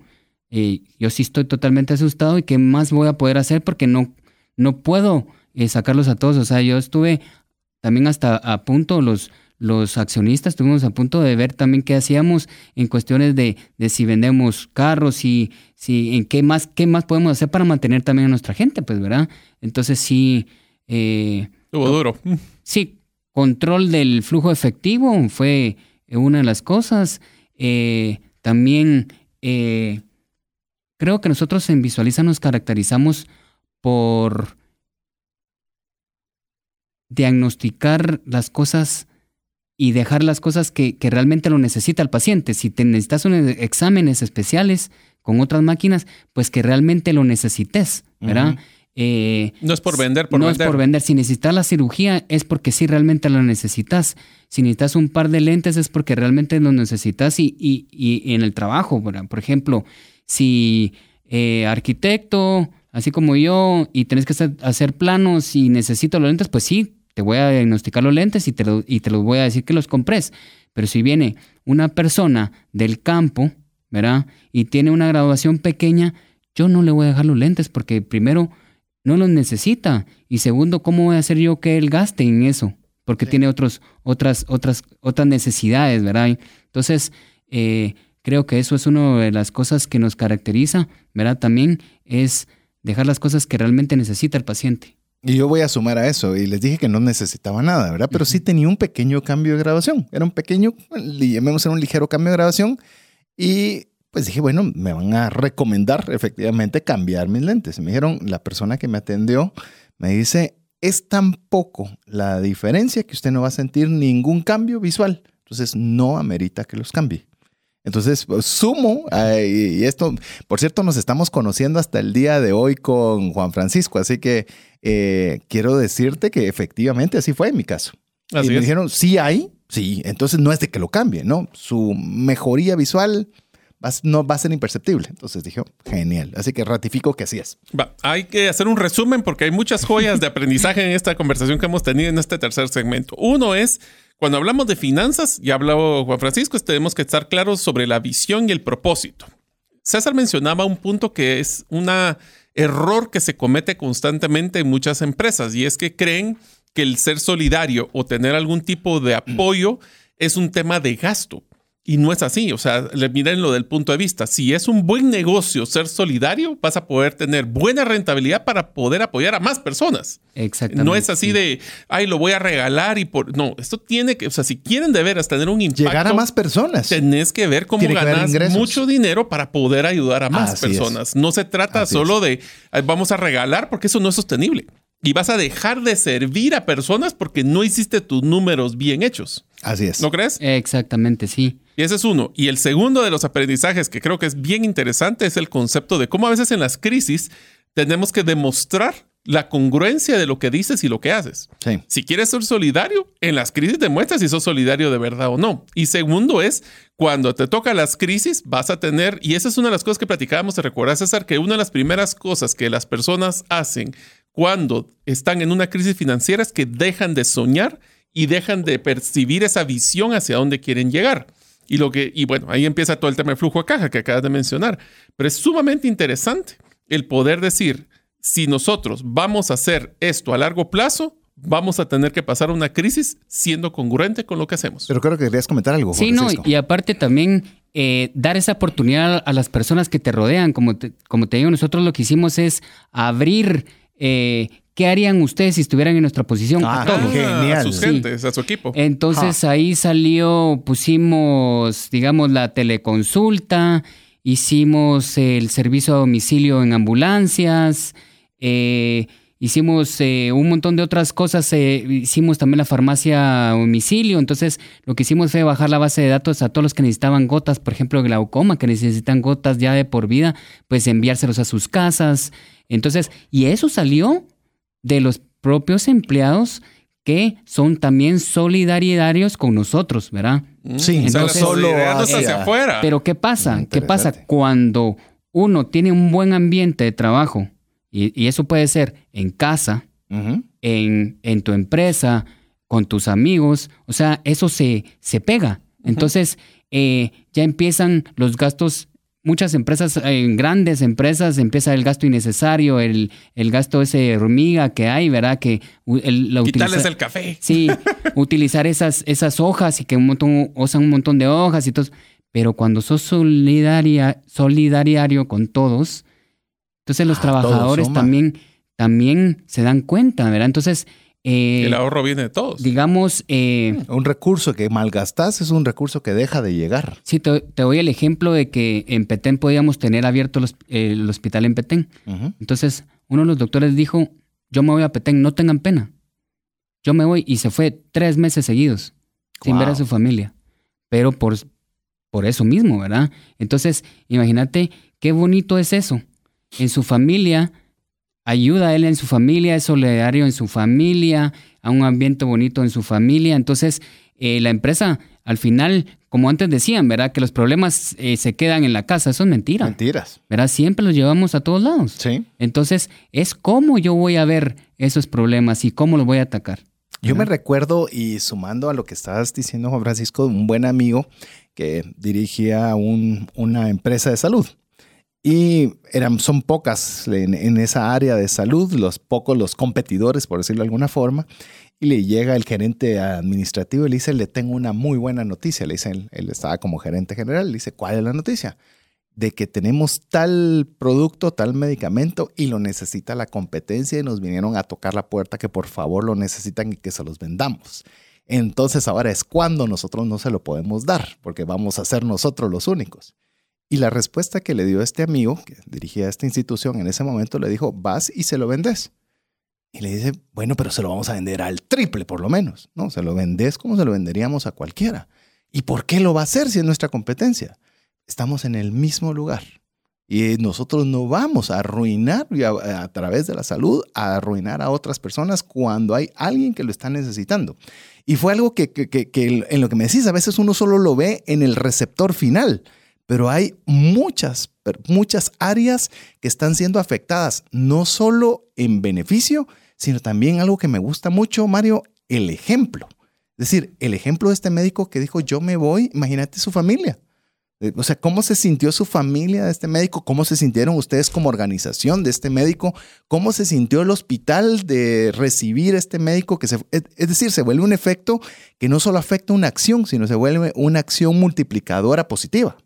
S4: eh, yo sí estoy totalmente asustado y qué más voy a poder hacer porque no, no puedo eh, sacarlos a todos. O sea, yo estuve también hasta a punto, los, los accionistas estuvimos a punto de ver también qué hacíamos en cuestiones de, de si vendemos carros y si en qué más, qué más podemos hacer para mantener también a nuestra gente, pues, ¿verdad? Entonces sí, eh,
S3: Estuvo duro.
S4: sí, control del flujo efectivo fue una de las cosas. Eh, también eh, creo que nosotros en Visualiza nos caracterizamos por diagnosticar las cosas y dejar las cosas que, que realmente lo necesita el paciente. Si te necesitas unos exámenes especiales con otras máquinas, pues que realmente lo necesites, ¿verdad? Eh,
S3: No es por vender, por
S4: no
S3: vender.
S4: es por vender. Si necesitas la cirugía es porque sí realmente lo necesitas. Si necesitas un par de lentes es porque realmente lo necesitas y, y- y en el trabajo, ¿verdad? por ejemplo, si eh, arquitecto, así como yo, y tenés que hacer, hacer planos y necesito los lentes, pues sí, te voy a diagnosticar los lentes y te, lo- y te los voy a decir que los compres. Pero si viene una persona del campo, ¿verdad? Y tiene una graduación pequeña, yo no le voy a dejar los lentes porque primero no los necesita y segundo, ¿cómo voy a hacer yo que él gaste en eso? Porque tiene otros, otras, otras, otras necesidades, ¿verdad? Entonces, eh, creo que eso es una de las cosas que nos caracteriza, ¿verdad? También es dejar las cosas que realmente necesita el paciente.
S1: Y yo voy a sumar a eso, y les dije que no necesitaba nada, ¿verdad? Pero sí tenía un pequeño cambio de grabación. Era un pequeño, llamémoslo un ligero cambio de grabación. Y pues dije, bueno, me van a recomendar efectivamente cambiar mis lentes. Me dijeron, la persona que me atendió me dice, es tan poco la diferencia que usted no va a sentir ningún cambio visual. Entonces no amerita que los cambie. Entonces, pues, sumo, y esto, por cierto, nos estamos conociendo hasta el día de hoy con Juan Francisco, así que eh, quiero decirte que efectivamente así fue en mi caso. y me dijeron, sí hay, sí, entonces no es de que lo cambie, ¿no? Su mejoría visual no va a ser imperceptible. Entonces dije, genial. Así que ratifico que así es.
S3: hay que hacer un resumen porque hay muchas joyas de aprendizaje en esta conversación que hemos tenido en este tercer segmento. Uno es cuando hablamos de finanzas, ya habló Juan Francisco, tenemos que estar claros sobre la visión y el propósito. César mencionaba un punto que es un error que se comete constantemente en muchas empresas y es que creen que el ser solidario o tener algún tipo de apoyo es un tema de gasto. Y no es así, o sea, miren lo del punto de vista. Si es un buen negocio ser solidario, vas a poder tener buena rentabilidad para poder apoyar a más personas.
S4: Exactamente.
S3: No es así de, ay, lo voy a regalar y por... No, esto tiene que, o sea, si quieren de veras tener un impacto...
S1: Llegar a más personas.
S3: Tenés que ver cómo ganas mucho dinero para poder ayudar a más personas. No se trata solo de, vamos a regalar porque eso no es sostenible y vas a dejar de servir a personas porque no hiciste tus números bien hechos.
S1: Así es.
S3: ¿No crees?
S4: Exactamente, sí.
S3: Y ese es uno. Y el segundo de los aprendizajes que creo que es bien interesante es el concepto de cómo a veces en las crisis tenemos que demostrar la congruencia de lo que dices y lo que haces.
S1: Sí.
S3: Si quieres ser solidario, en las crisis demuestras si sos solidario de verdad o no. Y segundo es, cuando te toca las crisis, vas a tener, y esa es una de las cosas que platicábamos, te recuerdas, César, que una de las primeras cosas que las personas hacen cuando están en una crisis financiera es que dejan de soñar y dejan de percibir esa visión hacia dónde quieren llegar. Y lo que, y bueno, ahí empieza todo el tema de flujo a caja que acabas de mencionar. Pero es sumamente interesante el poder decir, si nosotros vamos a hacer esto a largo plazo, vamos a tener que pasar una crisis siendo congruente con lo que hacemos.
S1: Pero creo que querías comentar algo.
S4: Sí, no, y aparte también eh, dar esa oportunidad a las personas que te rodean. Como como te digo, nosotros lo que hicimos es abrir eh, ¿qué harían ustedes si estuvieran en nuestra posición?
S3: Ah, genial. A sus gentes, a su equipo.
S4: Entonces ahí salió, pusimos, digamos, la teleconsulta, hicimos el servicio a domicilio en ambulancias, eh, hicimos eh, un montón de otras cosas, hicimos también la farmacia a domicilio, entonces lo que hicimos fue bajar la base de datos a todos los que necesitaban gotas, por ejemplo, glaucoma, que necesitan gotas ya de por vida, pues enviárselos a sus casas. Entonces, y eso salió de los propios empleados que son también solidarios con nosotros, ¿verdad?
S3: Mm. Sí, Entonces, solo hacia afuera.
S4: Pero ¿qué pasa? ¿Qué pasa cuando uno tiene un buen ambiente de trabajo? Y, eso puede ser en casa, en, en, tu empresa, con tus amigos. O sea, eso se, se pega. Entonces, eh, ya empiezan los gastos muchas empresas, en grandes empresas, empieza el gasto innecesario, el, el gasto ese hormiga que hay, ¿verdad? Que
S3: el, Quitarles el café.
S4: Sí, [laughs] utilizar esas, esas hojas y que un montón, usan un montón de hojas y todo. Pero cuando sos solidaria, solidariario con todos, entonces los ah, trabajadores también, también se dan cuenta, ¿verdad? Entonces,
S3: eh, el ahorro viene de todos.
S4: Digamos... Eh,
S1: un recurso que malgastas es un recurso que deja de llegar.
S4: Sí, te, doy el ejemplo de que en Petén podíamos tener abierto el hospital en Petén. Entonces, uno de los doctores dijo, yo me voy a Petén, no tengan pena. Yo me voy y se fue tres meses seguidos sin ver a su familia. Pero por, por eso mismo, ¿verdad? Entonces, imagínate qué bonito es eso. En su familia ayuda a él en su familia, es solidario en su familia, a un ambiente bonito en su familia. Entonces, eh, la empresa, al final, como antes decían, ¿verdad? Que los problemas eh, se quedan en la casa. Eso es mentira.
S1: Mentiras.
S4: ¿Verdad? Siempre los llevamos a todos lados.
S1: Sí.
S4: Entonces, es cómo yo voy a ver esos problemas y cómo los voy a atacar.
S1: Yo me recuerdo, y sumando a lo que estabas diciendo, Juan Francisco, un buen amigo que dirigía una empresa de salud. Y eran, son pocas en, esa área de salud, los pocos los competidores, por decirlo de alguna forma. Y le llega el gerente administrativo y le dice, le tengo una muy buena noticia. Le dice, él, él estaba como gerente general, le dice, ¿cuál es la noticia? De que tenemos tal producto, tal medicamento y lo necesita la competencia y nos vinieron a tocar la puerta que por favor lo necesitan y que se los vendamos. Entonces ahora es cuando nosotros no se lo podemos dar, porque vamos a ser nosotros los únicos. Y la respuesta que le dio este amigo que dirigía esta institución en ese momento le dijo, vas y se lo vendes. Y le dice, bueno, pero se lo vamos a vender al triple por lo menos. No, se lo vendes como se lo venderíamos a cualquiera. ¿Y por qué lo va a hacer si es nuestra competencia? Estamos en el mismo lugar. Y nosotros no vamos a arruinar a, través de la salud, a arruinar a otras personas cuando hay alguien que lo está necesitando. Y fue algo que en lo que me decís, a veces uno solo lo ve en el receptor final pero hay muchas, muchas áreas que están siendo afectadas, no solo en beneficio, sino también algo que me gusta mucho, Mario, el ejemplo. Es decir, el ejemplo de este médico que dijo, yo me voy, imagínate su familia. Eh, o sea, ¿cómo se sintió su familia de este médico? ¿Cómo se sintieron ustedes como organización de este médico? ¿Cómo se sintió el hospital de recibir este médico? Que se, es decir, se vuelve un efecto que no solo afecta una acción, sino se vuelve una acción multiplicadora positiva.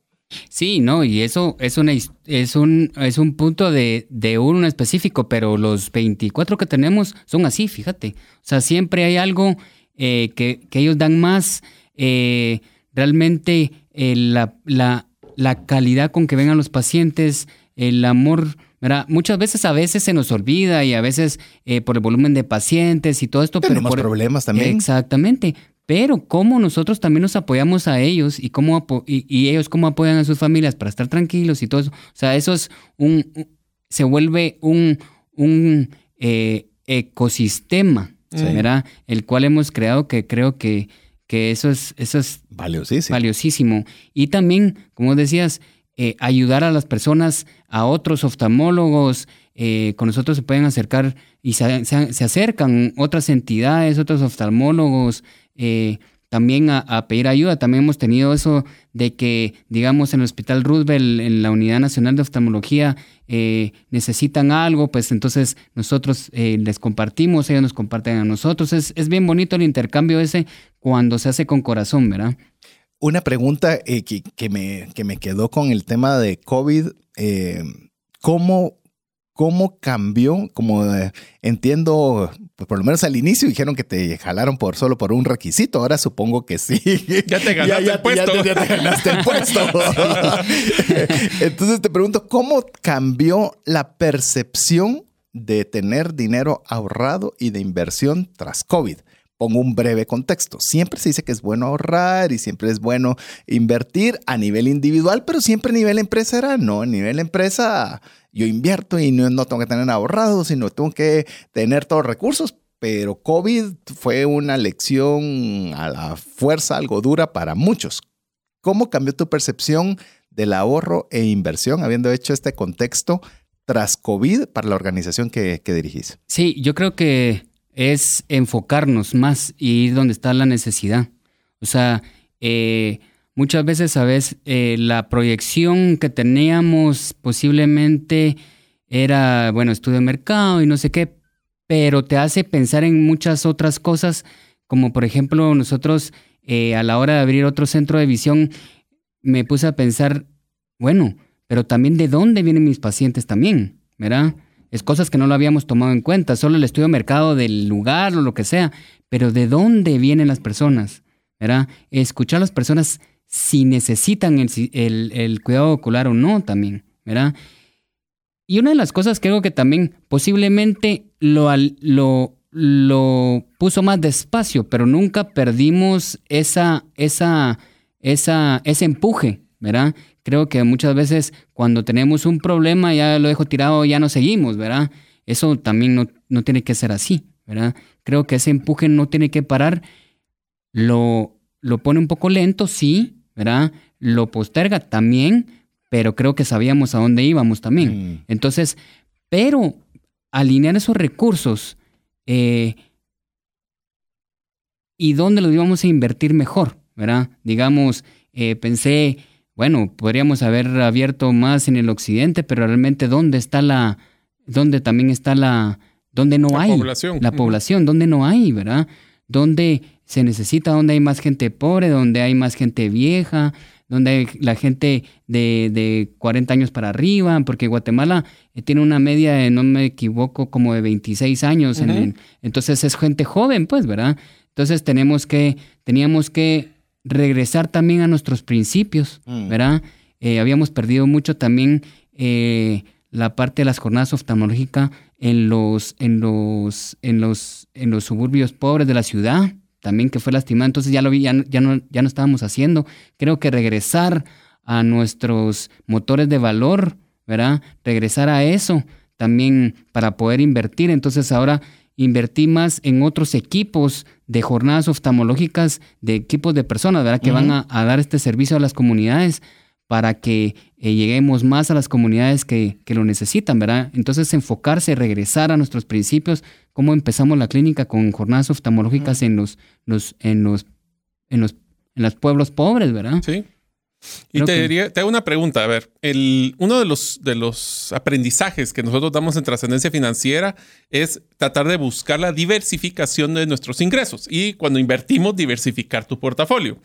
S4: Sí, no, y eso es, una, es, un, es un punto de, de, uno específico, pero los 24 que tenemos son así, fíjate. O sea, siempre hay algo eh, que, que, ellos dan más. Eh, realmente eh, la, la, la, calidad con que vengan los pacientes, el amor. ¿verdad? Muchas veces a veces se nos olvida y a veces por el volumen de pacientes y todo esto.
S1: Tenemos
S4: pero
S1: por, problemas también.
S4: Exactamente pero cómo nosotros también nos apoyamos a ellos y cómo y, ellos cómo apoyan a sus familias para estar tranquilos y todo eso. O sea, eso es un, se vuelve un, un eh, ecosistema, ¿verdad? El cual hemos creado que creo que, que eso es, eso es
S1: valiosísimo.
S4: valiosísimo. Y también, como decías, eh, ayudar a las personas, a otros oftalmólogos, eh, con nosotros se pueden acercar y se, se, acercan otras entidades, otros oftalmólogos, eh, también a, pedir ayuda. También hemos tenido eso de que, digamos, en el Hospital Roosevelt, en la Unidad Nacional de Oftalmología, eh, necesitan algo, pues entonces nosotros les compartimos, ellos nos comparten a nosotros. Es, es, bien bonito el intercambio ese cuando se hace con corazón, ¿verdad?
S1: Una pregunta que, que, me, que me quedó con el tema de COVID. ¿Cómo cómo cambió, como eh, entiendo, pues por lo menos al inicio dijeron que te jalaron por solo por un requisito, ahora supongo que sí.
S3: Ya te [laughs] ganaste ya, el puesto.
S1: Ya, te ganaste el puesto. [laughs] [laughs] Entonces te pregunto, ¿cómo cambió la percepción de tener dinero ahorrado y de inversión tras COVID? Pongo un breve contexto. Siempre se dice que es bueno ahorrar y siempre es bueno invertir a nivel individual, pero siempre a nivel empresa no. A nivel empresa yo invierto y no, no tengo que tener ahorrado, sino tengo que tener todos los recursos. Pero COVID fue una lección a la fuerza algo dura para muchos. ¿Cómo cambió tu percepción del ahorro e inversión habiendo hecho este contexto tras COVID para la organización que, que dirigís?
S4: Sí, yo creo que es enfocarnos más y ir donde está la necesidad. O sea, eh, muchas veces, ¿sabes? Eh, la proyección que teníamos posiblemente era, bueno, estudio de mercado y no sé qué, pero te hace pensar en muchas otras cosas, como por ejemplo nosotros eh, a la hora de abrir otro centro de visión, me puse a pensar, bueno, pero también de dónde vienen mis pacientes también, ¿verdad? Es cosas que no lo habíamos tomado en cuenta, solo el estudio de mercado del lugar o lo que sea, pero ¿de dónde vienen las personas? ¿Verdad? Escuchar a las personas si necesitan el, cuidado ocular o no también, ¿verdad? Y una de las cosas que creo que también posiblemente lo, lo, lo puso más despacio, pero nunca perdimos esa, esa, esa, ese empuje, ¿verdad? Creo que muchas veces cuando tenemos un problema ya lo dejo tirado, ya no seguimos, ¿verdad? Eso también no, no tiene que ser así, ¿verdad? Creo que ese empuje no tiene que parar. Lo, lo pone un poco lento, sí, ¿verdad? Lo posterga también, pero creo que sabíamos a dónde íbamos también. Mm. Entonces, pero alinear esos recursos eh, y dónde los íbamos a invertir mejor, ¿verdad? Digamos, eh, pensé bueno, podríamos haber abierto más en el occidente, pero realmente dónde está la, dónde también está la, dónde no
S3: La
S4: hay
S3: población.
S4: la población, dónde no hay, ¿verdad? Donde se necesita, donde hay más gente pobre, donde hay más gente vieja, donde hay la gente de, de 40 años para arriba, porque Guatemala eh, tiene una media, de, no me equivoco, como de 26 años. en el- entonces es gente joven, pues, ¿verdad? Entonces tenemos que, teníamos que regresar también a nuestros principios,
S1: Mm.
S4: ¿verdad? Eh, habíamos perdido mucho también eh, la parte de las jornadas oftalmológicas en los, en los, en los, en los suburbios pobres de la ciudad, también que fue lastimado. Entonces ya lo vi, ya, ya no, ya no estábamos haciendo. Creo que regresar a nuestros motores de valor, ¿verdad? Regresar a eso también para poder invertir. Entonces ahora invertí más en otros equipos de jornadas oftalmológicas, de equipos de personas, ¿verdad? Que van a, a dar este servicio a las comunidades para que eh, lleguemos más a las comunidades que, que lo necesitan, ¿verdad? Entonces enfocarse, regresar a nuestros principios, cómo empezamos la clínica con jornadas oftalmológicas en los, los, en los, en los, en los pueblos pobres, ¿verdad?
S3: Sí. Y te,
S4: que-
S3: diría, te hago una pregunta. A ver, el, uno de los, de los aprendizajes que nosotros damos en trascendencia financiera es tratar de buscar la diversificación de nuestros ingresos. Y cuando invertimos, diversificar tu portafolio.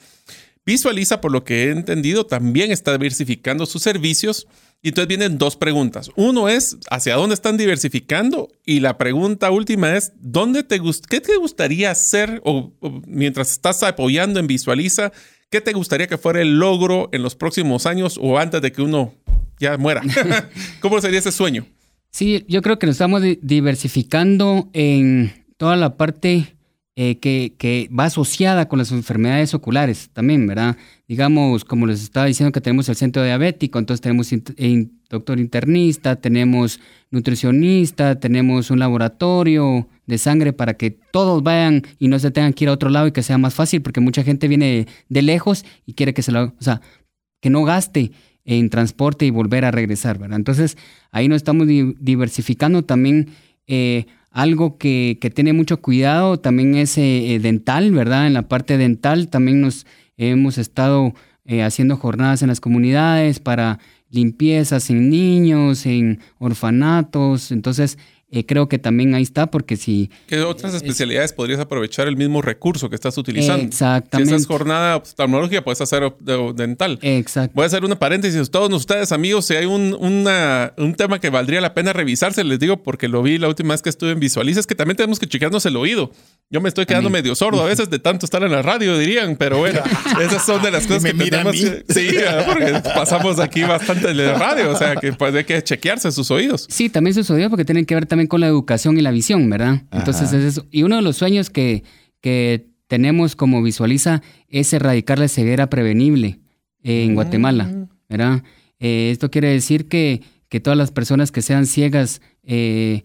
S3: Visualiza, por lo que he entendido, también está diversificando sus servicios. Y entonces vienen dos preguntas. Uno es, ¿hacia dónde están diversificando? Y la pregunta última es, ¿dónde te ¿qué te gustaría hacer o, o mientras estás apoyando en Visualiza? ¿Qué te gustaría que fuera el logro en los próximos años o antes de que uno ya muera? [laughs] ¿Cómo sería ese sueño?
S4: Sí, yo creo que nos estamos di- diversificando en toda la parte eh, que, que va asociada con las enfermedades oculares también, ¿verdad? Digamos, como les estaba diciendo que tenemos el centro diabético, entonces tenemos doctor internista, tenemos nutricionista, tenemos un laboratorio de sangre para que todos vayan y no se tengan que ir a otro lado y que sea más fácil, porque mucha gente viene de lejos y quiere que se lo, o sea, que no gaste en transporte y volver a regresar, ¿verdad? Entonces, ahí nos estamos di- diversificando también. eh, algo que, que tiene mucho cuidado también es eh, eh, dental, ¿verdad? En la parte dental también nos hemos estado haciendo jornadas en las comunidades para limpiezas en niños, en orfanatos. Entonces, eh, creo que también ahí está, porque si...
S3: ¿Qué otras especialidades podrías aprovechar el mismo recurso que estás utilizando?
S4: Exactamente.
S3: Si esa es jornada oftalmológica, puedes hacer dental.
S4: Exacto.
S3: Voy a hacer una paréntesis. Todos ustedes, amigos, si hay un, una- un tema que valdría la pena revisarse, les digo porque lo vi la última vez que estuve en Visualiza, es que también tenemos que checarnos el oído. Yo me estoy quedando medio sordo a veces de tanto estar en la radio, dirían, pero bueno, [laughs] esas son de las cosas
S1: me
S3: que
S1: mira a
S3: tenemos
S1: mí.
S3: que... Sí, [laughs] porque pasamos aquí bastante en la radio, o sea que pues hay que chequearse sus oídos.
S4: Sí, también sucedió porque tienen que ver también con la educación y la visión, ¿verdad? Entonces es eso. Y uno de los sueños que, que tenemos como visualiza es erradicar la ceguera prevenible en Guatemala, ¿verdad? Eh, esto quiere decir que, que todas las personas que sean ciegas eh,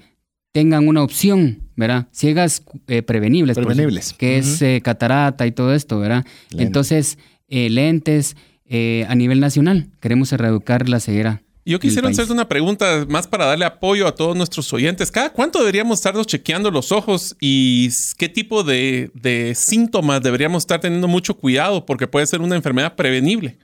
S4: tengan una opción, ¿verdad? Ciegas eh, prevenibles. por
S1: Prevenibles.
S4: que es catarata y todo esto, ¿verdad? Entonces, lentes a nivel nacional. Queremos erradicar la ceguera.
S3: Yo quisiera hacerte una pregunta más para darle apoyo a todos nuestros oyentes. ¿Cada cuánto deberíamos estarnos chequeando los ojos y qué tipo de, de síntomas deberíamos estar teniendo mucho cuidado? Porque puede ser una enfermedad prevenible.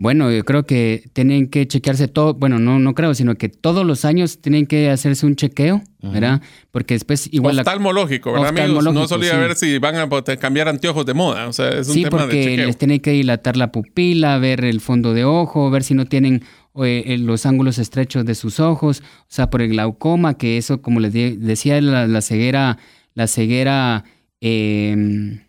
S4: Bueno, yo creo que tienen que chequearse todo, bueno, no, no creo, sino que todos los años tienen que hacerse un chequeo, ¿verdad? Porque después igual...
S3: Oftalmológico, ¿verdad, amigos? No
S4: Oftalmológico,
S3: solo ir a
S4: sí.
S3: ver si van a cambiar anteojos de moda. O sea, es un
S4: sí,
S3: tema de
S4: porque
S3: chequeo.
S4: les tiene que dilatar la pupila, ver el fondo de ojo, ver si no tienen eh, eh, los ángulos estrechos de sus ojos, o sea, por el glaucoma, que eso, como les decía, la, la ceguera, la ceguera, eh,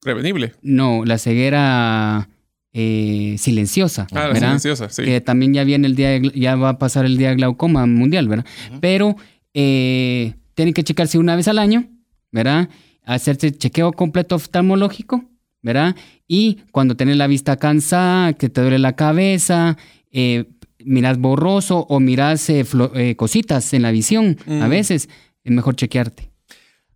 S3: Prevenible.
S4: no, la ceguera eh, silenciosa,
S3: Ah, silenciosa, sí.
S4: que también ya viene el día, de ya va a pasar el día de glaucoma mundial, ¿verdad? Pero eh, tienen que checarse una vez al año, ¿verdad? Hacerse chequeo completo oftalmológico, ¿verdad? Y cuando tenés la vista cansada, que te duele la cabeza, eh, miras borroso o miras eh, eh, cositas en la visión, a
S3: Mm.
S4: veces es mejor chequearte.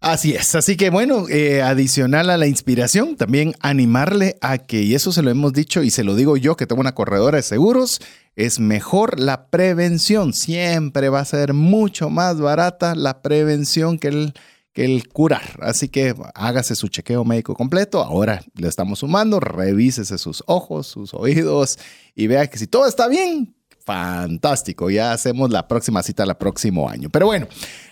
S1: Así es, así que bueno, eh, adicional a la inspiración, también animarle a que, y eso se lo hemos dicho y se lo digo yo que tengo una corredora de seguros, es mejor la prevención, siempre va a ser mucho más barata la prevención que el, que el curar. Así que hágase su chequeo médico completo. Ahora le estamos sumando, revísese sus ojos, sus oídos y vea que si todo está bien, fantástico. Ya hacemos la próxima cita el próximo año. Pero bueno,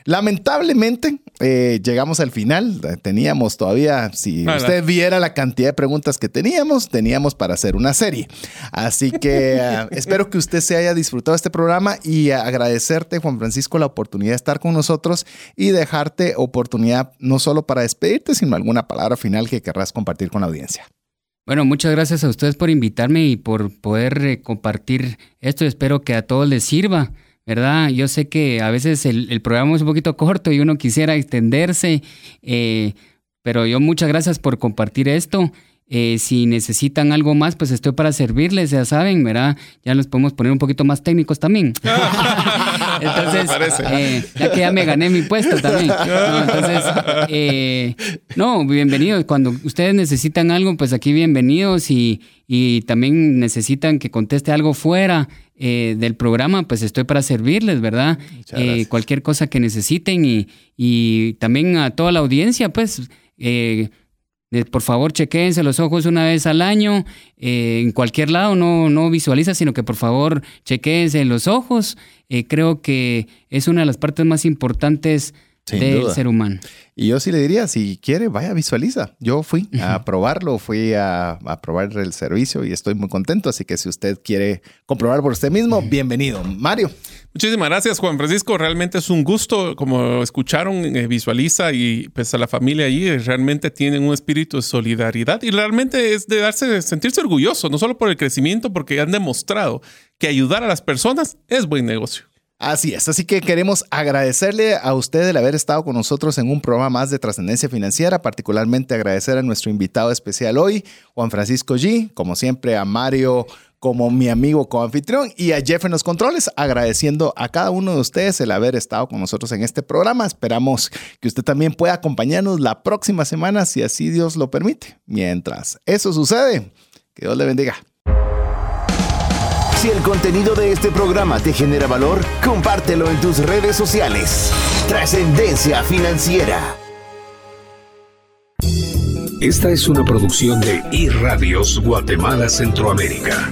S1: lamentablemente eh, llegamos al final. Teníamos todavía, si usted viera la cantidad de preguntas que teníamos, teníamos para hacer una serie. Así que [laughs] eh, espero que usted se haya disfrutado este programa y agradecerte, Juan Francisco, la oportunidad de estar con nosotros y dejarte oportunidad no solo para despedirte, sino alguna palabra final que querrás compartir con la audiencia.
S4: Bueno, muchas gracias a ustedes por invitarme y por poder eh, compartir esto. Espero que a todos les sirva, ¿verdad? Yo sé que a veces el, programa es un poquito corto y uno quisiera extenderse, eh, pero yo muchas gracias por compartir esto. Eh, si necesitan algo más, pues estoy para servirles, ya saben, ¿verdad? Ya nos podemos poner un poquito más técnicos también. [laughs] entonces, eh, ya que ya me gané mi puesto también. [laughs] No, entonces, eh, no, bienvenidos. Cuando ustedes necesitan algo, pues aquí bienvenidos y, y también necesitan que conteste algo fuera del programa, pues estoy para servirles, ¿verdad? cualquier cosa que necesiten y, y también a toda la audiencia, pues por favor, chequense los ojos una vez al año, eh, en cualquier lado, no, no visualiza, sino que por favor chequense los ojos. Eh, creo que es una de las partes más importantes del ser humano.
S1: Y yo sí le diría, si quiere, vaya, visualiza. Yo fui a probarlo, fui a, probar el servicio y estoy muy contento. Así que si usted quiere comprobar por usted mismo, bienvenido. Mario.
S3: Muchísimas gracias, Juan Francisco. Realmente es un gusto. Como escucharon, eh, visualiza y pues a la familia allí realmente tienen un espíritu de solidaridad y realmente es de darse, sentirse orgulloso, no solo por el crecimiento, porque han demostrado que ayudar a las personas es buen negocio.
S1: Así es, así que queremos agradecerle a usted el haber estado con nosotros en un programa más de trascendencia financiera, particularmente agradecer a nuestro invitado especial hoy, Juan Francisco G, como siempre a Mario como mi amigo co-anfitrión y a Jeff en los controles, agradeciendo a cada uno de ustedes el haber estado con nosotros en este programa. Esperamos que usted también pueda acompañarnos la próxima semana, si así Dios lo permite. Mientras eso sucede, que Dios le bendiga.
S2: Si el contenido de este programa te genera valor, compártelo en tus redes sociales. Trascendencia financiera.
S5: Esta es una producción de iRadios Guatemala Centroamérica.